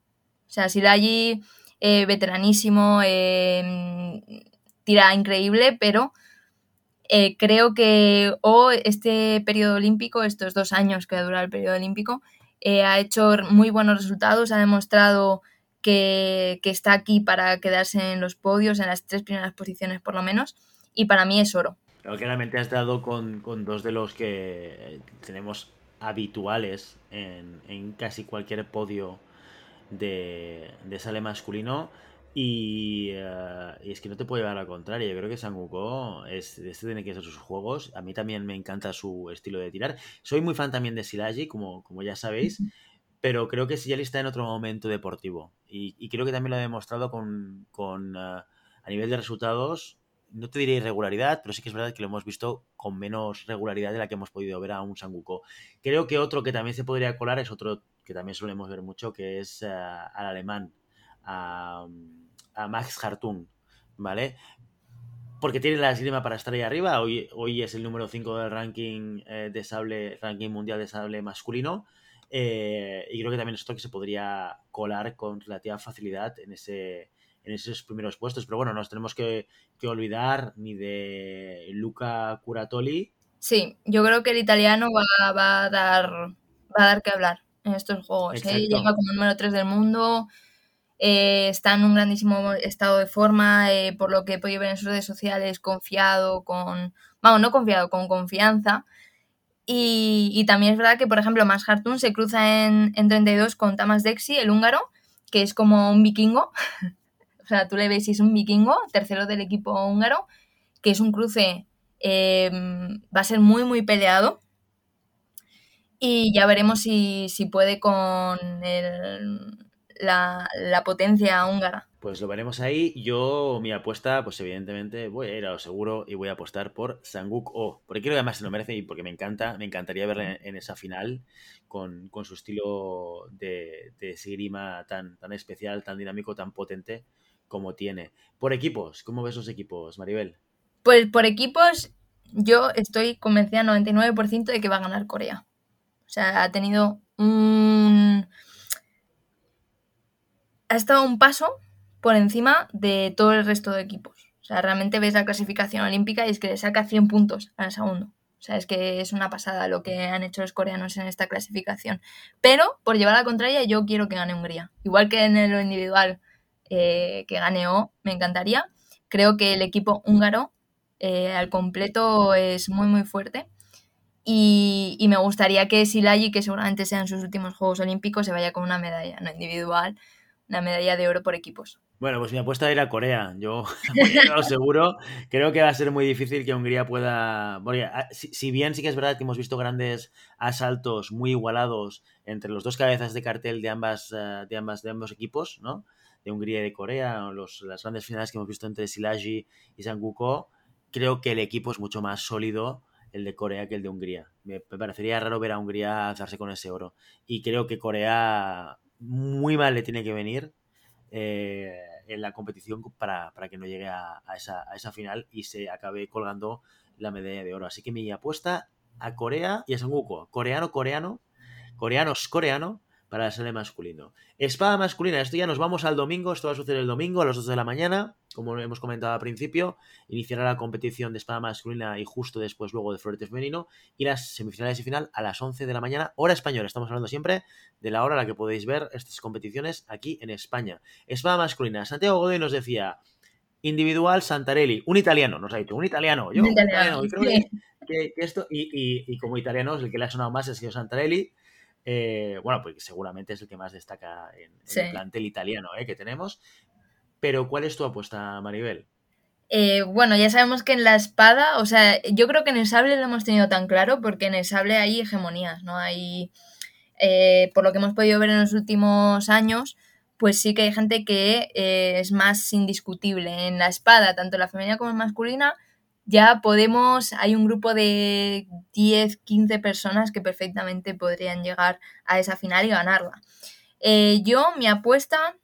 O sea, si allí eh, veteranísimo, em, tira increíble, pero eh, creo que o este periodo olímpico, estos dos años que ha durado el periodo olímpico, ha hecho muy buenos resultados, ha demostrado que, está aquí para quedarse en los podios, en las tres primeras posiciones por lo menos, y para mí es oro. Claro, claramente has dado con, dos de los que tenemos habituales en, casi cualquier podio de, sale masculino. Y, eh, y, es que no te puedo llevar a la contraria. Yo creo que Sanguko es, este tiene que ser sus juegos. A mí también me encanta su estilo de tirar. Soy muy fan también de Silagi, como, como ya sabéis pero creo que Sillali está en otro momento deportivo. Y, creo que también lo ha demostrado con, con ah, a nivel de resultados, no te diré irregularidad, pero sí que es verdad que lo hemos visto con menos regularidad de la que hemos podido ver a un Sanguko. Creo que otro que también se podría colar es otro que también solemos ver mucho, que es ah, al alemán, a, Max Hartung, ¿vale? Porque tiene la esgrima para estar ahí arriba. Hoy, hoy es el número 5 del ranking eh, de sable, ranking mundial de sable masculino. Eh, y creo que también es otro que se podría colar con relativa facilidad en, ese, en esos primeros puestos. Pero bueno, no nos tenemos que, olvidar ni de Luca Curatoli. Sí, yo creo que el italiano va, a, dar, va a dar que hablar en estos juegos. ¿eh? Llega como número 3 del mundo. Eh, está en un grandísimo estado de forma, por lo que he podido ver en sus redes sociales, confiado, con, vamos, no confiado, con confianza. Y, también es verdad que, por ejemplo, Max Hartun se cruza en, en 32 con Tamas Dexi, el húngaro, que es como un vikingo. o sea, tú le ves y es un vikingo, tercero del equipo húngaro, que es un cruce, em, va a ser muy, muy peleado. Y ya veremos si, si puede con la, la potencia húngara. Pues lo veremos ahí. Yo, mi apuesta, pues evidentemente voy a ir a lo seguro y voy a apostar por Sanguk O. Porque creo que además se lo merece y porque me encanta, me encantaría verle en, esa final con, su estilo de, de tan, tan especial, tan dinámico, tan potente como tiene. Por equipos, ¿cómo ves los equipos, Maribel? Pues por equipos, yo estoy convencida 99% de que va a ganar Corea. O sea, ha tenido un... Ha estado un paso por encima de todo el resto de equipos. O sea, realmente ves la clasificación olímpica y es que le saca 100 puntos al segundo. O sea, es que es una pasada lo que han hecho los coreanos en esta clasificación. Pero, por llevar la contraria, yo quiero que gane Hungría. Igual que en lo individual eh, que gane O, me encantaría. Creo que el equipo húngaro eh, al completo es muy, muy fuerte. Y, y me gustaría que Silagi, que seguramente sean sus últimos Juegos Olímpicos, se vaya con una medalla, no individual, una medalla de oro por equipos. Bueno, pues mi apuesta era Corea. Yo lo seguro. Creo que va a ser muy difícil que Hungría pueda. Ah, si, bien sí que es verdad que hemos visto grandes asaltos muy igualados entre los dos cabezas de cartel de ambas, eh, de ambos equipos, ¿no? De Hungría y de Corea, las grandes finales que hemos visto entre Silagi y Sanguko, creo que el equipo es mucho más sólido el de Corea que el de Hungría. Me, parecería raro ver a Hungría alzarse con ese oro. Y creo que Corea muy mal le tiene que venir. Eh, en la competición para, que no llegue a, esa, final y se acabe colgando la medalla de oro. Así que mi apuesta a Corea y a Sanguko. Coreano, coreano, coreanos, coreano para el sale masculino. Espada masculina, esto ya nos vamos al domingo, esto va a suceder el domingo a las 2 de la mañana, como hemos comentado al principio, iniciará la competición de espada masculina y justo después luego de florete femenino y las semifinales y final a las 11 de la mañana, hora española, estamos hablando siempre de la hora a la que podéis ver estas competiciones aquí en España. Espada masculina, Santiago Godoy nos decía, individual Santarelli, un italiano, nos ha dicho, un italiano, yo, un italiano, que, esto, y, como italiano, el que le ha sonado más es que Santarelli, eh, bueno, pues seguramente es el que más destaca en, el plantel italiano eh, que tenemos. Pero, ¿cuál es tu apuesta, Maribel? Eh, bueno, ya sabemos que en la espada, o sea, yo creo que en el sable lo hemos tenido tan claro porque en el sable hay hegemonías, ¿no? Hay, por lo que hemos podido ver en los últimos años, pues sí que hay gente que es más indiscutible. En la espada, tanto la femenina como la masculina, ya podemos, hay un grupo de 10, 15 personas que perfectamente podrían llegar a esa final y ganarla. Eh, yo, mi apuesta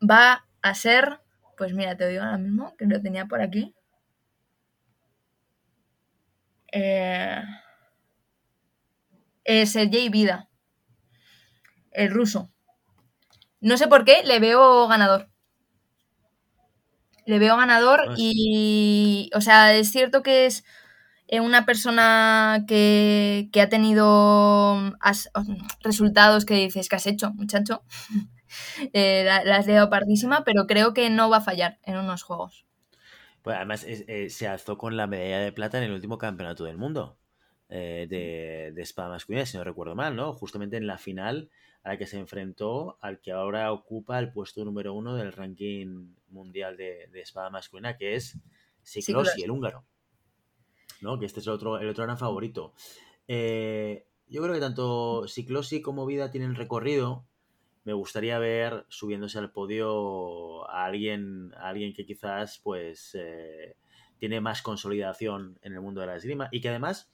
va a ser, pues mira, te digo ahora mismo, que lo tenía por aquí. Eh, eh, Sergei Vida, el ruso. No sé por qué, le veo ganador le veo ganador ah, y, o sea, es cierto que es eh, una persona que, ha tenido resultados que dices que has hecho, muchacho. eh, la, has dado pardísima, pero creo que no va a fallar en unos juegos. Pues además eh, se alzó con la medalla de plata en el último campeonato del mundo eh, de, de espada masculina, si no recuerdo mal, ¿no? Justamente en la final a la que se enfrentó al que ahora ocupa el puesto número uno del ranking mundial de, espada masculina, que es Siklosi, el húngaro. ¿no? Que este es el otro, el otro gran favorito. Eh, yo creo que tanto Siklosi como Vida tienen recorrido. Me gustaría ver subiéndose al podio a alguien, alguien que quizás pues eh, tiene más consolidación en el mundo de la esgrima y que además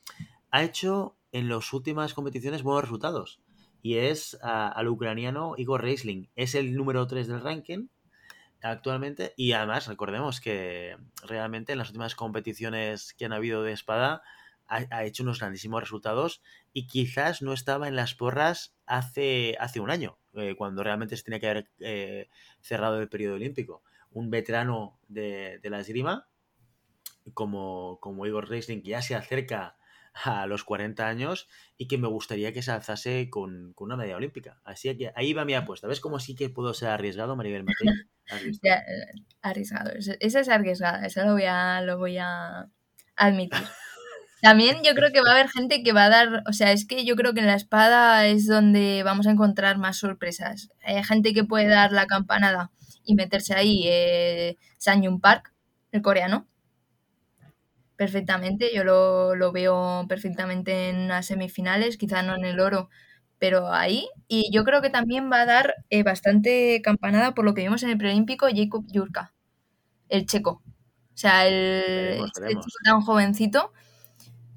ha hecho en las últimas competiciones buenos resultados y es al ucraniano Igor Reisling. Es el número 3 del ranking actualmente y además recordemos que realmente en las últimas competiciones que han habido de espada ha, hecho unos grandísimos resultados y quizás no estaba en las porras hace, hace un año, eh, cuando realmente se tenía que haber eh, cerrado el periodo olímpico. Un veterano de, la esgrima como, como Igor Reisling que ya se acerca a los 40 años y que me gustaría que se alzase con, una medalla olímpica. Así que ahí va mi apuesta. ¿Ves cómo sí que puedo ser arriesgado, Maribel Martín? Eh, arriesgado. Esa es arriesgada, eso lo voy a, lo voy a admitir. También yo creo que va a haber gente que va a dar, o sea, es que yo creo que en la espada es donde vamos a encontrar más sorpresas. Hay gente que puede dar la campanada y meterse ahí, eh, Park, el coreano, perfectamente. Yo lo, veo perfectamente en las semifinales, quizá no en el oro, pero ahí. Y yo creo que también va a dar eh, bastante campanada por lo que vimos en el preolímpico Jacob Jurka, el checo. O sea, el este tan jovencito,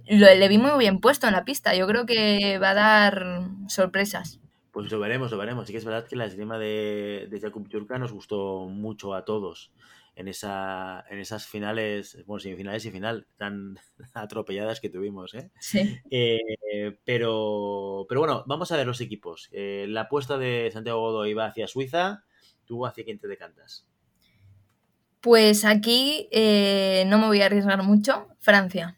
lo, le vi muy bien puesto en la pista. Yo creo que va a dar sorpresas. Pues lo veremos, lo veremos. Sí que es verdad que la esgrima de, de Jacob Jurka nos gustó mucho a todos en, esa, en esas finales, bueno, semifinales y final tan atropelladas que tuvimos. ¿eh? Sí. Eh, pero, pero bueno, vamos a ver los equipos. Eh, la apuesta de Santiago Godoy va hacia Suiza, ¿tú hacia quién te decantas? Pues aquí no me voy a arriesgar mucho, Francia.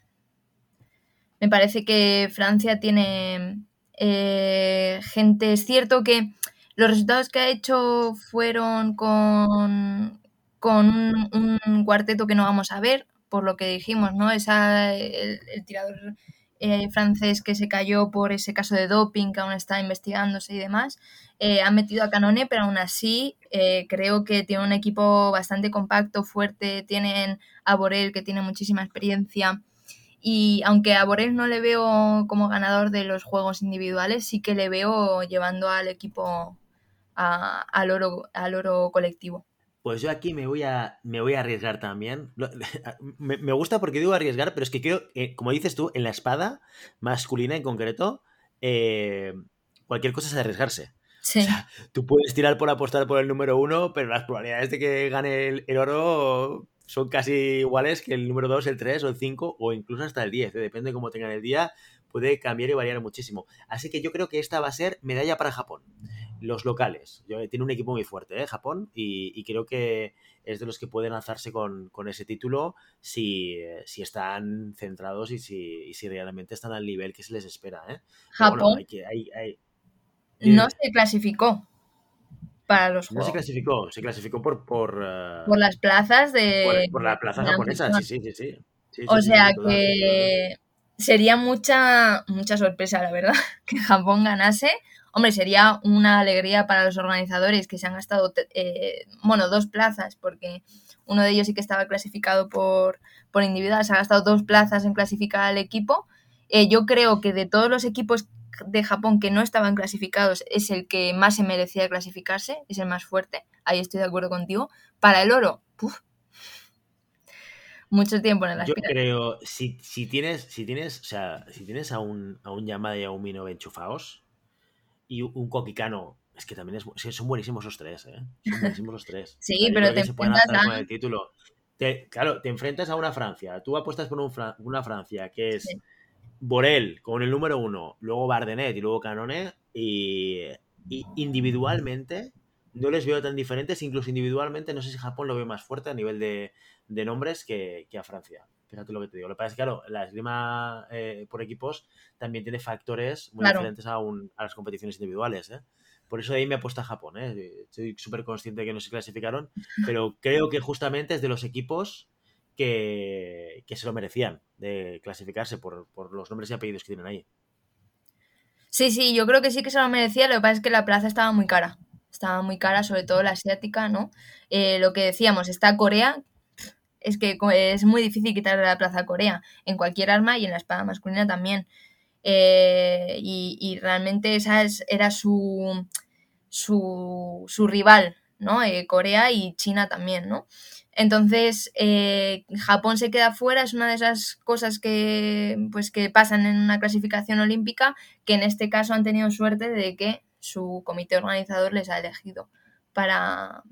Me parece que Francia tiene gente, es cierto que los resultados que ha hecho fueron con, con un, cuarteto que no vamos a ver, por lo que dijimos, ¿no? Esa, el, tirador eh, francés que se cayó por ese caso de doping que aún está investigándose y demás. Eh, han metido a Canone, pero aún así eh, creo que tiene un equipo bastante compacto, fuerte. Tienen a Borel, que tiene muchísima experiencia. Y aunque a Borel no le veo como ganador de los juegos individuales, sí que le veo llevando al equipo al, oro, al oro colectivo. Pues yo aquí me voy a, me voy a arriesgar también. Me, gusta porque digo arriesgar, pero es que creo, como dices tú, en la espada masculina en concreto, eh, cualquier cosa es arriesgarse. Sí. tú puedes tirar por apostar por el número uno, pero las probabilidades de que gane el, oro son casi iguales que el número dos, el tres o el cinco, o incluso hasta el diez. ¿eh? Depende de cómo tengan el día, puede cambiar y variar muchísimo. Así que yo creo que esta va a ser medalla para Japón los locales. Tiene un equipo muy fuerte, ¿eh? Japón, y, creo que es de los que pueden alzarse con, ese título si, si, están centrados y si, si, realmente están al nivel que se les espera. ¿eh? Japón no se clasificó para los juegos. No se clasificó, se clasificó por... Por, eh, por las plazas de... Por, la plaza japonesa, sí, sí, sí. sí. o sea que sería mucha, mucha sorpresa, la verdad, que Japón ganase Hombre, sería una alegría para los organizadores que se han gastado, eh, bueno, dos plazas, porque uno de ellos sí que estaba clasificado por, por individual, se ha gastado dos plazas en clasificar al equipo. Eh, yo creo que de todos los equipos de Japón que no estaban clasificados es el que más se merecía clasificarse, es el más fuerte, ahí estoy de acuerdo contigo. Para el oro, mucho tiempo en la Yo creo, si, si, tienes, si tienes, o sea, si tienes a un, a un Yamada y a un enchufados, y un Kokikano. Es que también es, son buenísimos los tres, ¿eh? Son buenísimos los tres. sí, pero te enfrentas a... el título. claro, te enfrentas a una Francia. Tú apuestas por una Francia que es Borel con el número uno, luego Bardenet y luego Canone. Y, individualmente no les veo tan diferentes. Incluso individualmente, no sé si Japón lo ve más fuerte a nivel de, nombres que, a Francia. Fíjate lo que te digo. Lo que pasa es que, claro, la esgrima eh, por equipos también tiene factores muy diferentes a, las competiciones individuales. ¿eh? Por eso ahí me apuesta a Japón. ¿eh? Estoy súper consciente de que no se clasificaron, pero creo que justamente es de los equipos que, se lo merecían de clasificarse por, los nombres y apellidos que tienen ahí. Sí, sí, yo creo que sí que se lo merecía. Lo que pasa es que la plaza estaba muy cara. Estaba muy cara, sobre todo la asiática, ¿no? Eh, lo que decíamos, está Corea, es que es muy difícil quitarle la plaza a Corea en cualquier arma y en la espada masculina también. Eh, y, realmente esa era su, su, rival, ¿no? Eh, Corea y China también, ¿no? Entonces, eh, Japón se queda fuera, es una de esas cosas que, pues, que pasan en una clasificación olímpica, que en este caso han tenido suerte de que su comité organizador les ha elegido para,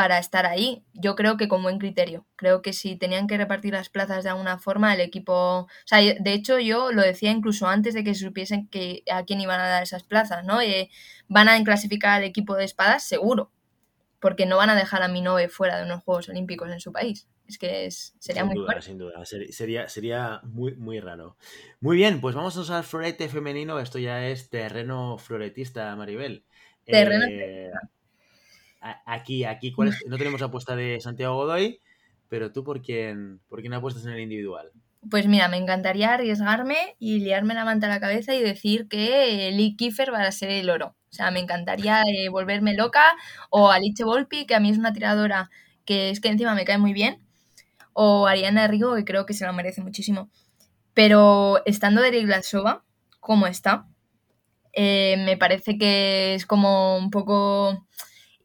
para estar ahí. Yo creo que con buen criterio. Creo que si tenían que repartir las plazas de alguna forma, el equipo... O sea, de hecho yo lo decía incluso antes de que se supiesen que a quién iban a dar esas plazas, ¿no? Eh, van a clasificar al equipo de espadas seguro, porque no van a dejar a Minoe fuera de unos Juegos Olímpicos en su país. Es que es, sería muy duda, Sin duda, sería, sería muy, muy raro. Muy bien, pues vamos a usar florete femenino. Esto ya es terreno floretista, Maribel. Terreno eh, Aquí, aquí, ¿cuál no tenemos apuesta de Santiago Godoy, pero tú por quién, por quién apuestas en el individual. Pues mira, me encantaría arriesgarme y liarme la manta a la cabeza y decir que Lee Kiefer va a ser el oro. O sea, me encantaría eh, volverme loca o Alice Volpi, que a mí es una tiradora que es que encima me cae muy bien, o Ariana Rigo, que creo que se lo merece muchísimo. Pero estando de Glasova, como está, eh, me parece que es como un poco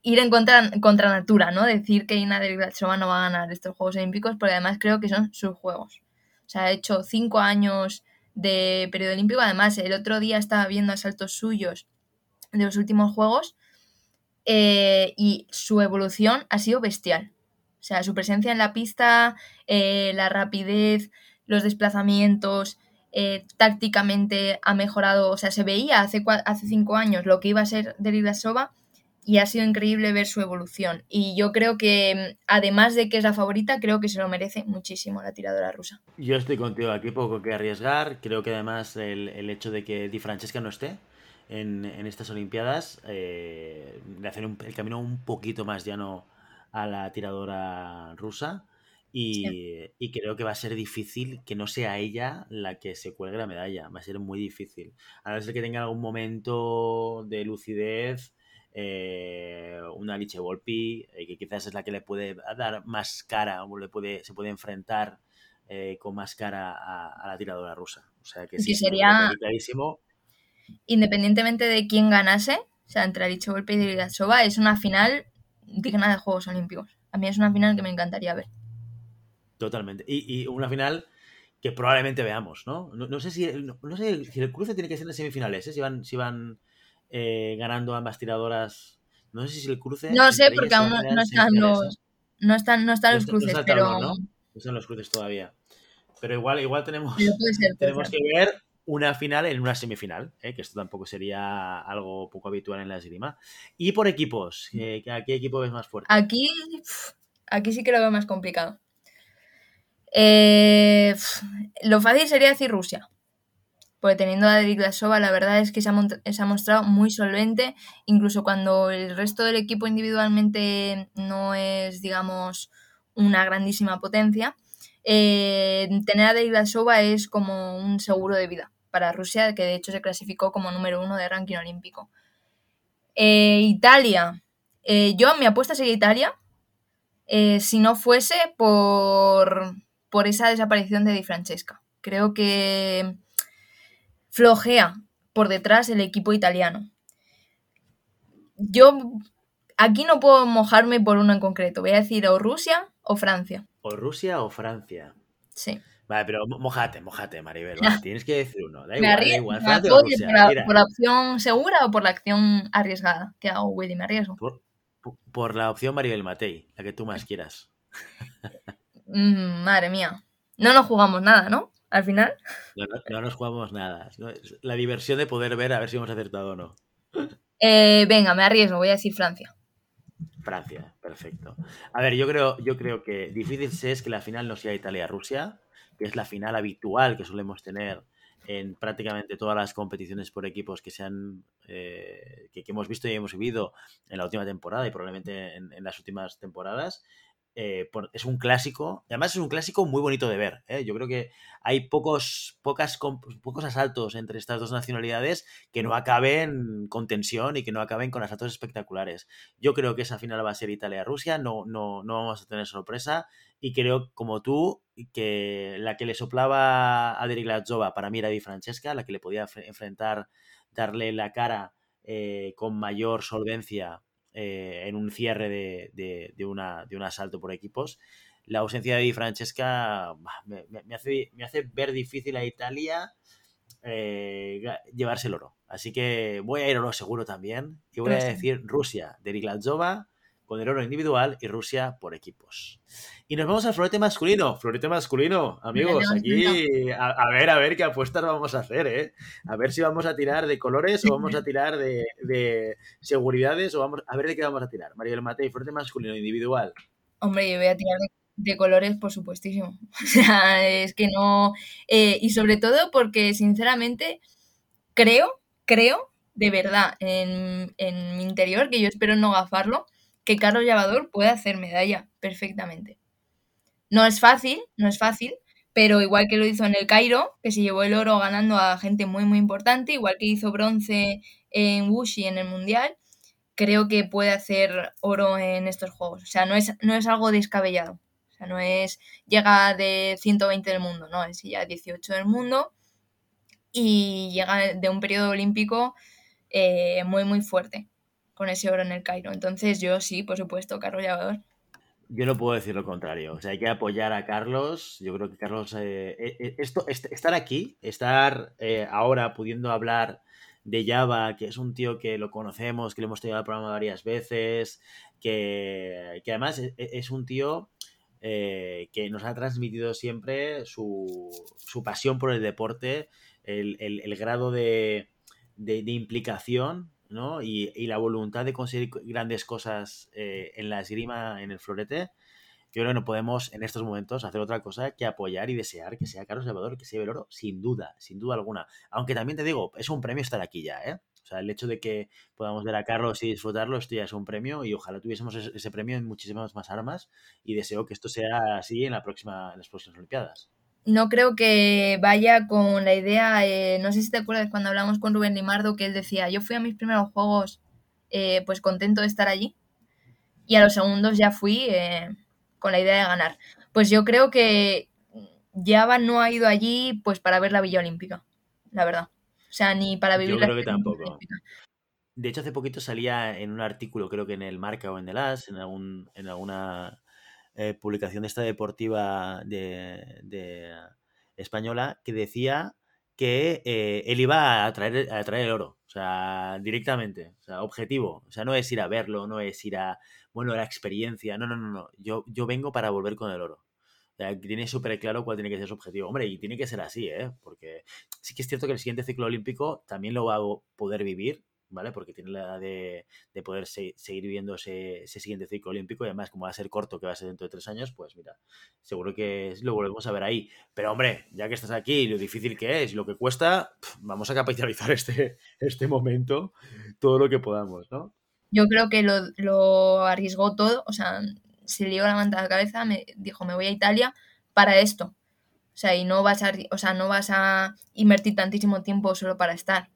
ir en contra, contra natura, ¿no? Decir que Ina Delgachova no va a ganar estos Juegos Olímpicos, porque además creo que son sus Juegos. O sea, ha hecho cinco años de periodo olímpico. Además, el otro día estaba viendo asaltos suyos de los últimos Juegos eh, y su evolución ha sido bestial. O sea, su presencia en la pista, eh, la rapidez, los desplazamientos, eh, tácticamente ha mejorado. O sea, se veía hace, hace cinco años lo que iba a ser Delgachova y ha sido increíble ver su evolución. Y yo creo que, además de que es la favorita, creo que se lo merece muchísimo la tiradora rusa. Yo estoy contigo aquí, poco que arriesgar. Creo que además el, hecho de que Di Francesca no esté en, estas Olimpiadas eh, le hace el camino un poquito más llano a la tiradora rusa. Y, y, creo que va a ser difícil que no sea ella la que se cuelgue la medalla. Va a ser muy difícil. A no ser que tenga algún momento de lucidez, eh, una Liche Volpi, eh, que quizás es la que le puede dar más cara o le puede, se puede enfrentar eh, con más cara a, la tiradora rusa. O sea que sí, sería clarísimo. Independientemente de quién ganase, o sea, entre Liche Volpi y Digasova, es una final digna de Juegos Olímpicos. A mí es una final que me encantaría ver. Totalmente. Y, una final que probablemente veamos, ¿no? No, sé, si, no, sé si el cruce tiene que ser en semifinales, ¿eh? si van, si van eh, ganando ambas tiradoras. No sé si el cruce. No sé, porque aún no, están los. No están, no están los cruces, pero. ¿no? están los cruces todavía. Pero igual, igual tenemos, tenemos que ver una final en una semifinal, ¿eh? que esto tampoco sería algo poco habitual en la esgrima. Y por equipos, ¿a qué equipo ves más fuerte? Aquí, aquí sí que lo veo más complicado. Eh, lo fácil sería decir Rusia. Porque teniendo a Derek Glasova, la verdad es que se ha, mostrado muy solvente, incluso cuando el resto del equipo individualmente no es, digamos, una grandísima potencia. Eh, tener a Derek Glasova es como un seguro de vida para Rusia, que de hecho se clasificó como número uno de ranking olímpico. Eh, Italia. yo mi apuesta sería Italia. si no fuese por, por esa desaparición de Di Francesca. Creo que flojea por detrás el equipo italiano. Yo aquí no puedo mojarme por uno en concreto. Voy a decir o Rusia o Francia. O Rusia o Francia. Sí. Vale, pero mojate, mojate, Maribel. Tienes que decir uno. Da igual, da igual. Francia o Rusia. Por, la, opción segura o por la acción arriesgada? ¿Qué hago, Willy? ¿Me arriesgo? Por, por la opción Maribel Matei, la que tú más quieras. Mm, madre mía. No nos jugamos nada, ¿no? Al final. No, nos jugamos nada. La diversión de poder ver a ver si hemos acertado o no. Eh, venga, me arriesgo, voy a decir Francia. Francia, perfecto. A ver, yo creo, yo creo que difícil es que la final no sea Italia-Rusia, que es la final habitual que solemos tener en prácticamente todas las competiciones por equipos que se han eh, que, hemos visto y hemos vivido en la última temporada y probablemente en las últimas temporadas. Eh, es un clásico, además es un clásico muy bonito de ver. ¿eh? Yo creo que hay pocos, pocos asaltos entre estas dos nacionalidades que no acaben con tensión y que no acaben con asaltos espectaculares. Yo creo que esa final va a ser Italia-Rusia, no, no, no vamos a tener sorpresa y creo, como tú, que la que le soplaba a Derek Lazzova para mí era Di Francesca, la que le podía enfrentar, darle la cara eh, con mayor solvencia eh, en un cierre de, de, una, de un asalto por equipos. La ausencia de Di Francesca me, hace, me hace ver difícil a Italia eh, llevarse el oro. Así que voy a ir oro seguro también. Y voy a decir Rusia de Riglazova con el oro individual y Rusia por equipos. Y nos vamos al florete masculino. Florete masculino, amigos. Aquí, a, ver, a ver qué apuestas vamos a hacer, ¿eh? A ver si vamos a tirar de colores o vamos a tirar de, seguridades o vamos a ver de qué vamos a tirar. María del Matei, florete masculino individual. Hombre, yo voy a tirar de, colores, por supuestísimo. O sea, es que no. Eh, y sobre todo porque, sinceramente, creo, creo, de verdad, en, en mi interior, que yo espero no gafarlo que Carlos Llavador puede hacer medalla perfectamente. No es fácil, no es fácil, pero igual que lo hizo en el Cairo, que se llevó el oro ganando a gente muy, muy importante, igual que hizo bronce en Wuxi en el Mundial, creo que puede hacer oro en estos juegos. O sea, no es, no es algo descabellado. O sea, no es llega de 120 del mundo, no, es ya 18 del mundo y llega de un periodo olímpico eh, muy, muy fuerte con ese oro en el Cairo. Entonces yo sí, por supuesto, Carlos Llavador. Yo no puedo decir lo contrario. O sea, hay que apoyar a Carlos. Yo creo que Carlos, eh, eh, eh, esto, estar aquí, estar ahora pudiendo hablar de Java, que es un tío que lo conocemos, que le hemos tenido al programa varias veces, que, además e, e, es, un tío que nos ha transmitido siempre su, su pasión por el deporte, el, grado de, de, de implicación y, la voluntad de conseguir grandes cosas eh, en la esgrima, en el florete, yo creo que no podemos en estos momentos hacer otra cosa que apoyar y desear que sea Carlos Salvador, que sea el oro, sin duda, sin duda alguna. Aunque también te digo, es un premio estar aquí ya, ¿eh? O sea, el hecho de que podamos ver a Carlos y disfrutarlo, esto ya es un premio y ojalá tuviésemos ese premio en muchísimas más armas y deseo que esto sea así en, la próxima, en las próximas Olimpiadas. No creo que vaya con la idea, eh, no sé si te acuerdas cuando hablamos con Rubén Limardo que él decía, yo fui a mis primeros juegos eh, pues contento de estar allí y a los segundos ya fui eh, con la idea de ganar. Pues yo creo que Java no ha ido allí pues para ver la Villa Olímpica, la verdad. O sea, ni para vivir Yo creo que tampoco. De hecho, hace poquito salía en un artículo, creo que en el Marca o en el As, en, algún, en alguna eh, publicación de esta deportiva de, española, que decía que eh, él iba a traer, a traer el oro, o sea, directamente, o sea, objetivo, o sea, no es ir a verlo, no es ir a, bueno, la experiencia, no, no, no, no, yo, yo vengo para volver con el oro tiene súper claro cuál tiene que ser su objetivo. Hombre, y tiene que ser así, ¿eh? Porque sí que es cierto que el siguiente ciclo olímpico también lo va a poder vivir, ¿vale? Porque tiene la edad de, poder seguir viviendo ese, siguiente ciclo olímpico y además como va a ser corto, que va a ser dentro de tres años, pues mira, seguro que lo volvemos a ver ahí. Pero hombre, ya que estás aquí, lo difícil que es y lo que cuesta, vamos a capitalizar este, este momento todo lo que podamos, ¿no? Yo creo que lo, lo arriesgó todo, o sea, se le la manta a la cabeza, me dijo, me voy a Italia para esto. O sea, y no vas a, o sea, no vas a invertir tantísimo tiempo solo para estar.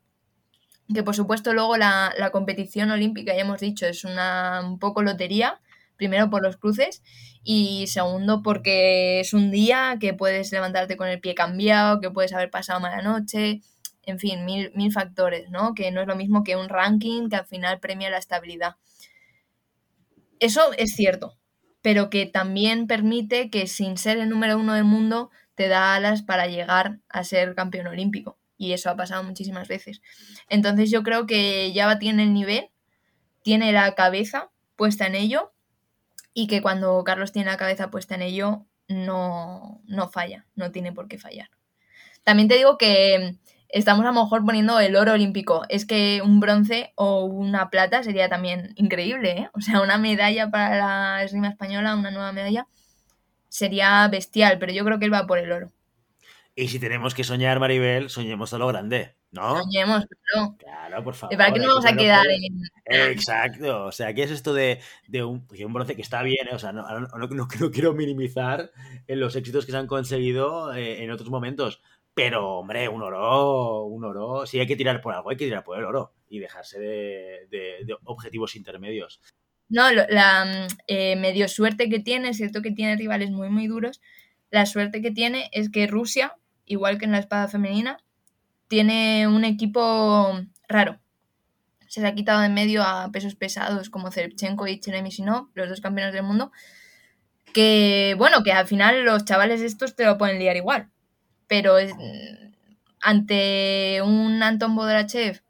Que por supuesto luego la, competición olímpica, ya hemos dicho, es una un poco lotería. Primero por los cruces y segundo porque es un día que puedes levantarte con el pie cambiado, que puedes haber pasado mala noche, en fin, mil, mil factores, ¿no? Que no es lo mismo que un ranking que al final premia la estabilidad. Eso es cierto, pero que también permite que sin ser el número uno del mundo te da alas para llegar a ser campeón olímpico. Y eso ha pasado muchísimas veces. Entonces yo creo que Java tiene el nivel, tiene la cabeza puesta en ello y que cuando Carlos tiene la cabeza puesta en ello no, no falla, no tiene por qué fallar. También te digo que estamos a lo mejor poniendo el oro olímpico. Es que un bronce o una plata sería también increíble, ¿eh? O sea, una medalla para la esgrima española, una nueva medalla, sería bestial, pero yo creo que él va por el oro. Y si tenemos que soñar, Maribel, soñemos a lo grande, ¿no? Soñemos, claro. Claro, por favor. ¿Para qué no vamos a quedar en...? Exacto. O sea, ¿qué es esto de, un, bronce que está bien? ¿eh? O sea, no, no, quiero minimizar en los éxitos que se han conseguido eh, en otros momentos pero, hombre, un oro, un oro, si hay que tirar por algo, hay que tirar por el oro y dejarse de, objetivos intermedios. No, la eh, medio suerte que tiene, es cierto que tiene rivales muy, muy duros. La suerte que tiene es que Rusia, igual que en la espada femenina, tiene un equipo raro. Se le ha quitado de medio a pesos pesados como Zerchenko y Cheremisinov, los dos campeones del mundo. Que, bueno, que al final los chavales estos te lo pueden liar igual pero ante un Anton Bodrachev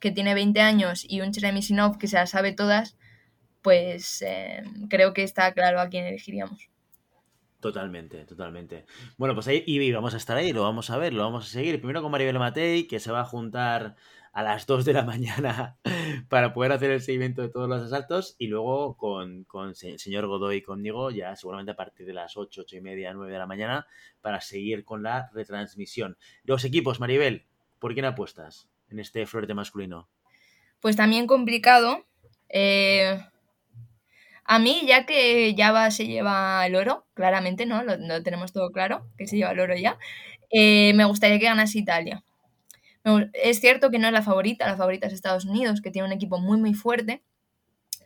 que tiene 20 años y un Cheremisinov que se las sabe todas, pues eh, creo que está claro a quién elegiríamos. Totalmente, totalmente. Bueno, pues ahí vamos a estar ahí, lo vamos a ver, lo vamos a seguir. Primero con Maribel Matei, que se va a juntar a las 2 de la mañana para poder hacer el seguimiento de todos los asaltos y luego con, con señor Godoy conmigo ya seguramente a partir de las 8, 8 y media, 9 de la mañana para seguir con la retransmisión. Los equipos, Maribel, ¿por quién apuestas en este florete masculino? Pues también complicado. Eh, a mí, ya que Java se lleva el oro, claramente, ¿no? Lo, tenemos todo claro, que se lleva el oro ya. Eh, me gustaría que ganase Italia. Es cierto que no es la favorita, la favorita es Estados Unidos, que tiene un equipo muy, muy fuerte,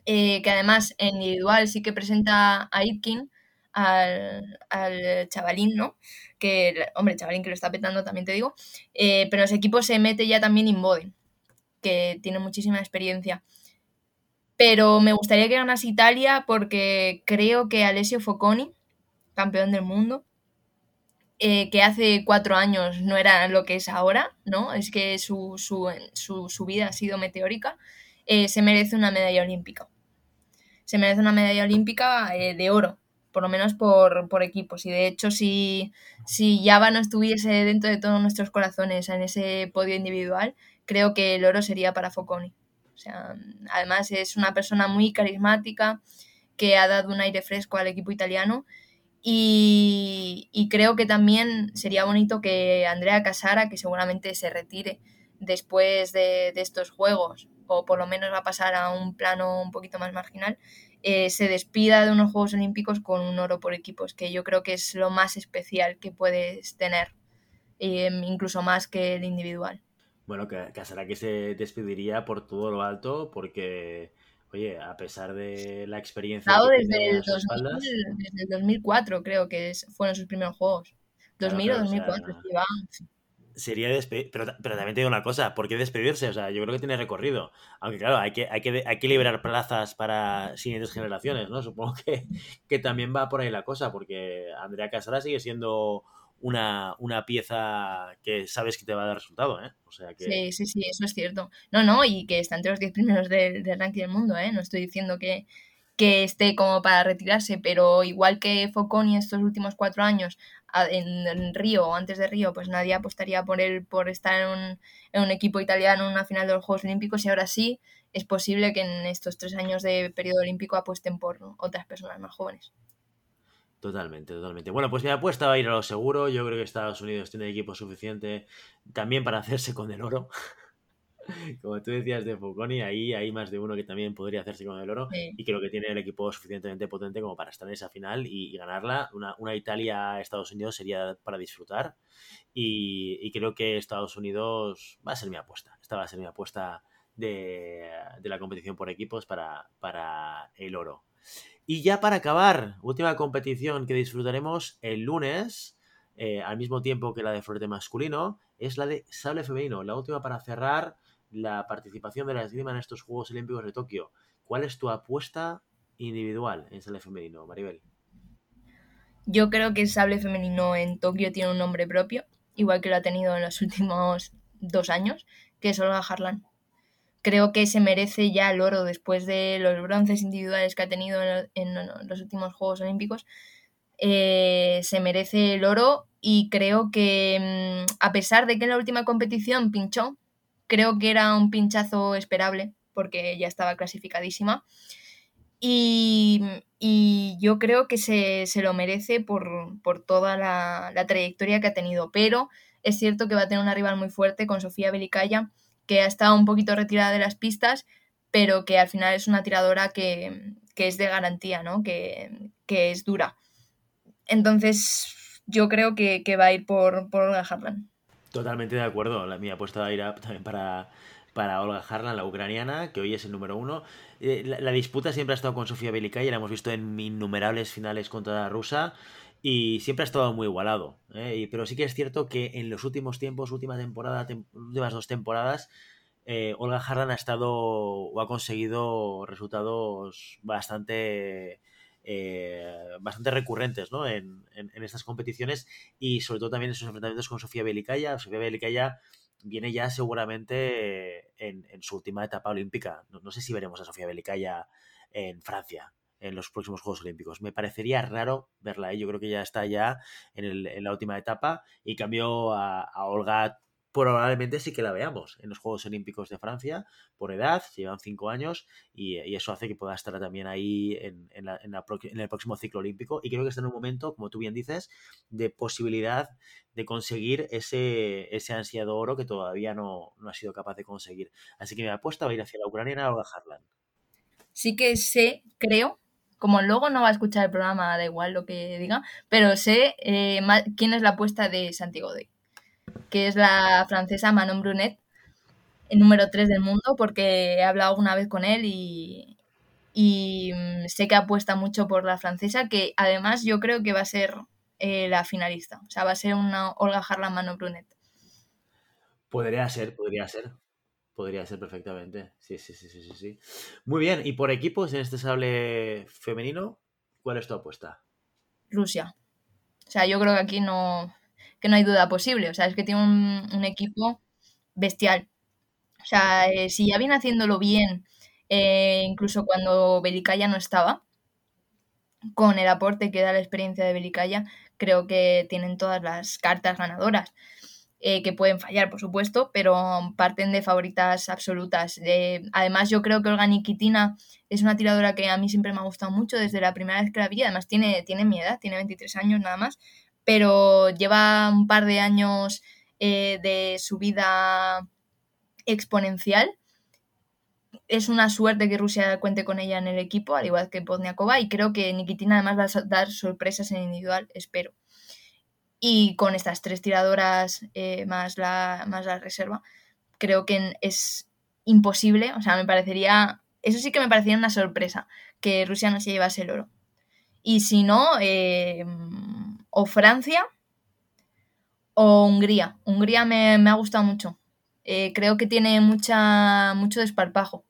eh, que además en individual sí que presenta a Itkin, al, chavalín, ¿no? Que, hombre, chavalín que lo está petando, también te digo, eh, pero ese equipo se mete ya también Inboden, que tiene muchísima experiencia. Pero me gustaría que ganase Italia porque creo que Alessio Focconi, campeón del mundo, eh, que hace cuatro años no era lo que es ahora, ¿no? Es que su, su, vida ha sido meteórica, eh, se merece una medalla olímpica. Se merece una medalla olímpica eh, de oro, por lo menos por, por, equipos. Y de hecho, si, si no estuviese dentro de todos nuestros corazones en ese podio individual, creo que el oro sería para Foconi. O sea, además es una persona muy carismática que ha dado un aire fresco al equipo italiano y, creo que también sería bonito que Andrea Casara, que seguramente se retire después de, estos juegos, o por lo menos va a pasar a un plano un poquito más marginal, eh, se despida de unos Juegos Olímpicos con un oro por equipos, que yo creo que es lo más especial que puedes tener, em, incluso más que el individual. Bueno, que, que que se despediría por todo lo alto, porque, oye, a pesar de la experiencia. desde, el desde el 2004, creo que fueron sus primeros juegos. 2000 o 2004, Sería despedir, pero, pero, también te digo una cosa, ¿por qué despedirse? O sea, yo creo que tiene recorrido. Aunque claro, hay que, hay que, hay que liberar plazas para siguientes generaciones, ¿no? Supongo que, que también va por ahí la cosa, porque Andrea Casara sigue siendo una, una, pieza que sabes que te va a dar resultado, ¿eh? O sea que... Sí, sí, sí, eso es cierto. No, no, y que está entre los 10 primeros del, del ranking del mundo, ¿eh? No estoy diciendo que, que esté como para retirarse, pero igual que Foconi estos últimos cuatro años en, Río o antes de Río, pues nadie apostaría por él por estar en un, en un, equipo italiano en una final de los Juegos Olímpicos y ahora sí es posible que en estos tres años de periodo olímpico apuesten por otras personas más jóvenes. Totalmente, totalmente. Bueno, pues mi apuesta va a ir a lo seguro. Yo creo que Estados Unidos tiene equipo suficiente también para hacerse con el oro. como tú decías de Foconi, ahí hay más de uno que también podría hacerse con el oro y creo que tiene el equipo suficientemente potente como para estar en esa final y, ganarla. Una, una Italia-Estados Unidos sería para disfrutar y, creo que Estados Unidos va a ser mi apuesta. Esta va a ser mi apuesta de, la competición por equipos para, para el oro. Y ya para acabar, última competición que disfrutaremos el lunes. Eh, al mismo tiempo que la de florete masculino, es la de sable femenino, la última para cerrar la participación de la esgrima en estos Juegos Olímpicos de Tokio. ¿Cuál es tu apuesta individual en sable femenino, Maribel? Yo creo que sable femenino en Tokio tiene un nombre propio, igual que lo ha tenido en los últimos dos años, que es Olga Harlan. Creo que se merece ya el oro después de los bronces individuales que ha tenido en los últimos Juegos Olímpicos. Eh, se merece el oro y creo que mm, a pesar de que en la última competición pinchó, Creo que era un pinchazo esperable porque ya estaba clasificadísima. Y, yo creo que se, lo merece por, toda la, trayectoria que ha tenido. Pero es cierto que va a tener una rival muy fuerte con Sofía Belicaya, que ha estado un poquito retirada de las pistas, pero que al final es una tiradora que, es de garantía, ¿no? Que, es dura. Entonces, yo creo que, va a ir por, por Olga Harlan. Totalmente de acuerdo. La, mi apuesta va a ir también para, para Olga Harlan, la ucraniana, que hoy es el número uno. Eh, la, disputa siempre ha estado con Sofía Belikaya, la hemos visto en innumerables finales contra la rusa y siempre ha estado muy igualado. ¿eh? pero sí que es cierto que en los últimos tiempos, última temporada, últimas dos temporadas, eh, Olga Harlan ha estado o ha conseguido resultados bastante eh, bastante recurrentes ¿no? en, estas competiciones y sobre todo también en esos enfrentamientos con Sofía Belicaya. Sofía Belicaya viene ya seguramente en, su última etapa olímpica. No, sé si veremos a Sofía Belicaya en Francia en los próximos Juegos Olímpicos. Me parecería raro verla ahí. Yo creo que ya está ya en, la última etapa y cambio a, Olga probablemente sí que la veamos en los Juegos Olímpicos de Francia por edad, llevan cinco años y, eso hace que pueda estar también ahí en, el próximo ciclo olímpico y creo que está en un momento, como tú bien dices, de posibilidad de conseguir ese, ansiado oro que todavía no, ha sido capaz de conseguir. Así que mi apuesta va a ir hacia la ucraniana Olga Harlan. Sí que sé, creo, como luego no va a escuchar el programa, da igual lo que diga, pero sé eh, quién es la apuesta de Santiago de que es la francesa Manon Brunet, el número 3 del mundo, porque he hablado alguna vez con él y, mm, sé que apuesta mucho por la francesa, que además yo creo que va a ser eh, la finalista. O sea, va a ser una Olga Harlan Manon Brunet. Podría ser, podría ser. Podría ser perfectamente. Sí, sí, sí, sí, sí. Muy bien. ¿Y por equipos en este sable femenino? ¿Cuál es tu apuesta? Rusia. O sea, yo creo que aquí no, que no hay duda posible. O sea, es que tiene un, equipo bestial. O sea, eh, si ya viene haciéndolo bien, eh, incluso cuando Belicaya no estaba, con el aporte que da la experiencia de Belicaya, creo que tienen todas las cartas ganadoras. Eh, que pueden fallar, por supuesto, pero parten de favoritas absolutas. además, yo creo que Nikitina es una tiradora que a mí siempre me ha gustado mucho desde la primera vez que la vi. Además, tiene, tiene mi edad, tiene 23 años nada más, pero lleva un par de años eh, de su vida exponencial. Es una suerte que Rusia cuente con ella en el equipo, al igual que Podniakova, y creo que Nikitina además va a dar sorpresas en individual, espero. Y con estas tres tiradoras eh, más, la, más la reserva, creo que es imposible, o sea, me parecería, eso sí que me parecería una sorpresa, que Rusia no se llevase el oro. Y si no, eh, o Francia o Hungría. Hungría me, ha gustado mucho. Eh, creo que tiene mucha, mucho desparpajo,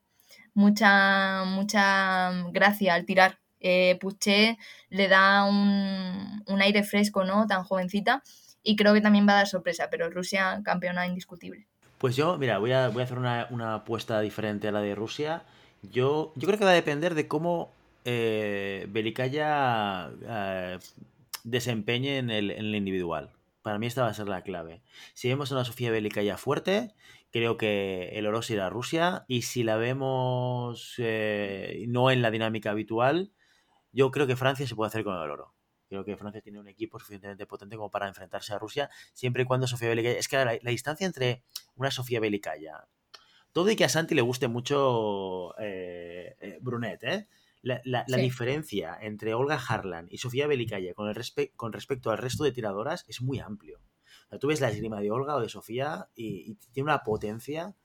mucha, mucha gracia al tirar. Eh, Puché le da un, un, aire fresco, ¿no? Tan jovencita. Y creo que también va a dar sorpresa, pero Rusia campeona indiscutible. Pues yo, mira, voy a, voy a hacer una, una, apuesta diferente a la de Rusia. Yo, yo creo que va a depender de cómo eh, Belicaya eh, desempeñe en el, en el, individual. Para mí esta va a ser la clave. Si vemos a una Sofía Belicaya fuerte, creo que el oro será Rusia. Y si la vemos eh, no en la dinámica habitual, yo creo que Francia se puede hacer con el oro. Creo que Francia tiene un equipo suficientemente potente como para enfrentarse a Rusia, siempre y cuando Sofía Belicaya. Es que la, la distancia entre una Sofía Belicaya. Todo y que a Santi le guste mucho eh, eh, Brunet, ¿eh? La, la, la sí. diferencia entre Olga Harlan y Sofía Belicaya con, el respe con respecto al resto de tiradoras es muy amplio. O sea, tú ves la esgrima de Olga o de Sofía y, y tiene una potencia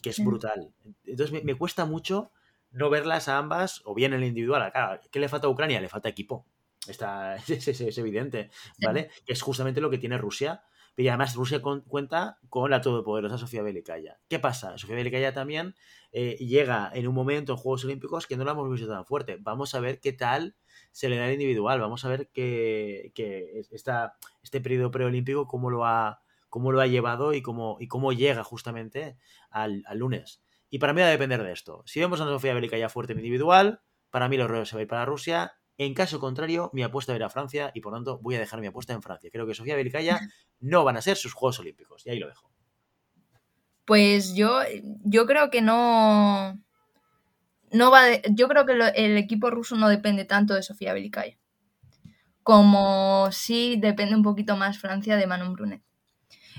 que es brutal. Entonces me, me, cuesta mucho no verlas a ambas, o bien en el individual. Claro, ¿qué le falta a Ucrania? Le falta equipo. Está, es, es, es evidente, ¿vale? Sí. Es justamente lo que tiene Rusia. Y además Rusia con, cuenta con la todopoderosa Sofía Belicaya. ¿Qué pasa? Sofía Belicaya también eh, llega en un momento en Juegos Olímpicos que no la hemos visto tan fuerte. Vamos a ver qué tal se le da el individual. Vamos a ver que, que esta, este periodo preolímpico cómo lo ha, cómo lo ha llevado y cómo, y cómo llega justamente al, al lunes. Y para mí va a depender de esto. Si vemos a Sofía Belicaya fuerte en individual, para mí los rollos se va a ir para Rusia en caso contrario, mi apuesta va a ir a Francia y por tanto voy a dejar mi apuesta en Francia. Creo que Sofía Belicaya no van a ser sus Juegos Olímpicos y ahí lo dejo. Pues yo, yo creo que no. no va de, yo creo que lo, el equipo ruso no depende tanto de Sofía Belicaya. Como sí depende un poquito más Francia de Manon Brunet.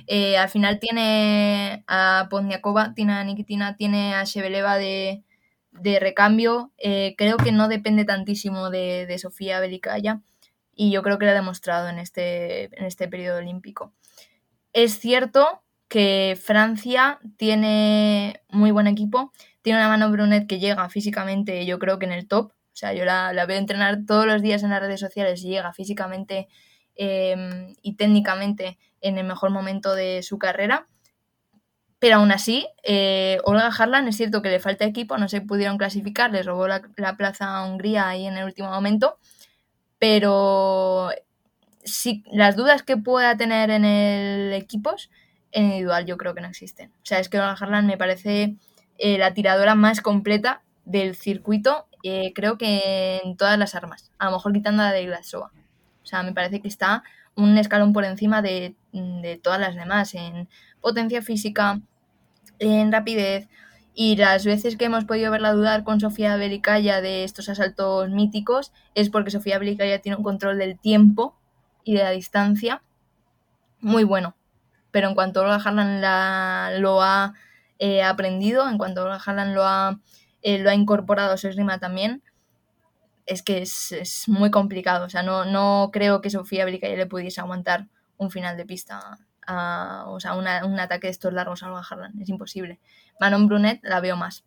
Eh, al final tiene a Pozniakova, tiene a Nikitina, tiene a Shebeleva de, de recambio, eh, creo que no depende tantísimo de, de, Sofía Belicaya y yo creo que lo ha demostrado en este, en este periodo olímpico. Es cierto que Francia tiene muy buen equipo, tiene una mano Brunet que llega físicamente, yo creo que en el top, o sea, yo la, la veo entrenar todos los días en las redes sociales y llega físicamente eh, y técnicamente en el mejor momento de su carrera pero aún así, eh, Olga Harlan es cierto que le falta equipo, no se pudieron clasificar, les robó la, la, plaza a Hungría ahí en el último momento, pero si las dudas que pueda tener en el equipos, en individual yo creo que no existen. O sea, es que Olga Harlan me parece eh, la tiradora más completa del circuito, eh, creo que en todas las armas, a lo mejor quitando la de Glasova. O sea, me parece que está un escalón por encima de, de todas las demás en potencia física, en rapidez. Y las veces que hemos podido verla dudar con Sofía Belicaya de estos asaltos míticos es porque Sofía Belicaya tiene un control del tiempo y de la distancia muy bueno. Pero en cuanto Olga Harlan la, lo ha eh, aprendido, en cuanto Olga Harlan lo ha, eh, lo ha incorporado a su esgrima también, es que es, es, muy complicado. O sea, no, no creo que Sofía Belicaya le pudiese aguantar un final de pista a, o sea, una, un ataque de estos largos a Olga Harlan. Es imposible. Manon Brunet la veo más.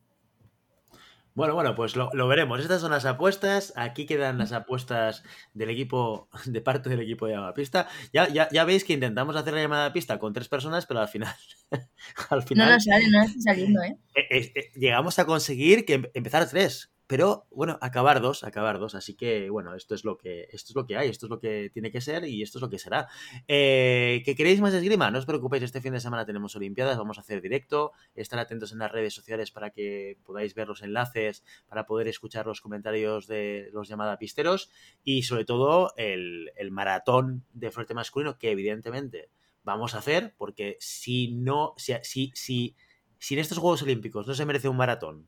Bueno, bueno, pues lo, lo, veremos. Estas son las apuestas. Aquí quedan las apuestas del equipo, de parte del equipo de llamada pista. Ya, ya, ya veis que intentamos hacer la llamada pista con tres personas, pero al final. al final no nos sale, no está saliendo, ¿eh? Eh, ¿eh? ¿eh? Llegamos a conseguir que empezar tres. Pero bueno, acabar dos, acabar dos. Así que bueno, esto es lo que, esto es lo que hay, esto es lo que tiene que ser y esto es lo que será. Eh, ¿Que queréis más esgrima? No os preocupéis, este fin de semana tenemos Olimpiadas, vamos a hacer directo. Estar atentos en las redes sociales para que podáis ver los enlaces, para poder escuchar los comentarios de los llamadas pisteros y sobre todo el, el maratón de fuerte masculino que evidentemente vamos a hacer porque si no, si, si, si en estos Juegos Olímpicos no se merece un maratón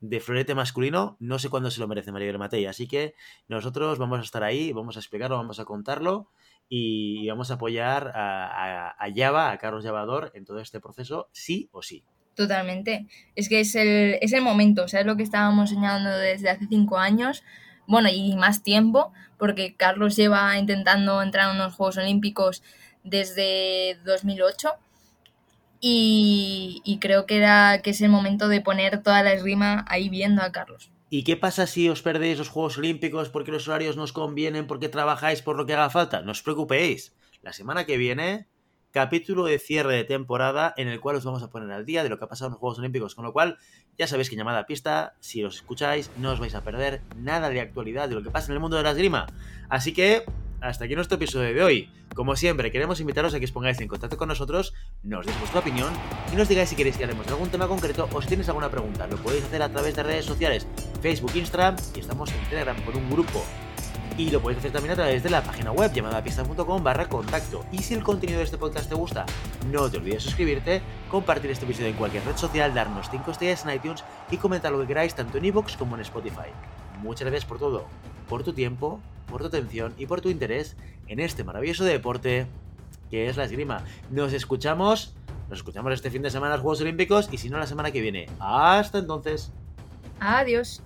de florete masculino, no sé cuándo se lo merece Maribel Matei. Así que nosotros vamos a estar ahí, vamos a explicarlo, vamos a contarlo y vamos a apoyar a, a, a Java, a Carlos Llavador, en todo este proceso, sí o sí. Totalmente. Es que es el, es el momento, o sea, es lo que estábamos señalando desde hace cinco años, bueno, y más tiempo, porque Carlos lleva intentando entrar a unos Juegos Olímpicos desde 2008 y, y creo que, era, que es el momento de poner toda la esgrima ahí viendo a Carlos. ¿Y qué pasa si os perdéis los Juegos Olímpicos porque los horarios nos convienen, porque trabajáis por lo que haga falta? No os preocupéis. La semana que viene, capítulo de cierre de temporada en el cual os vamos a poner al día de lo que ha pasado en los Juegos Olímpicos. Con lo cual, ya sabéis que llamada a pista, si os escucháis, no os vais a perder nada de actualidad de lo que pasa en el mundo de la esgrima. Así que, hasta aquí nuestro episodio de hoy. Como siempre, queremos invitaros a que os pongáis en contacto con nosotros, nos deis vuestra opinión y nos digáis si queréis que hablemos algún tema concreto o si tenéis alguna pregunta. Lo podéis hacer a través de redes sociales, Facebook, Instagram y estamos en Telegram con un grupo. Y lo podéis hacer también a través de la página web llamada pista.com barra contacto. Y si el contenido de este podcast te gusta, no te olvides suscribirte, compartir este episodio en cualquier red social, darnos 5 estrellas en iTunes y comentar lo que queráis tanto en iVoox como en Spotify. Muchas gracias por todo, por tu tiempo, por tu atención y por tu interés en este maravilloso deporte que es la esgrima. Nos escuchamos, nos escuchamos este fin de semana en los Juegos Olímpicos y si no la semana que viene. Hasta entonces. Adiós.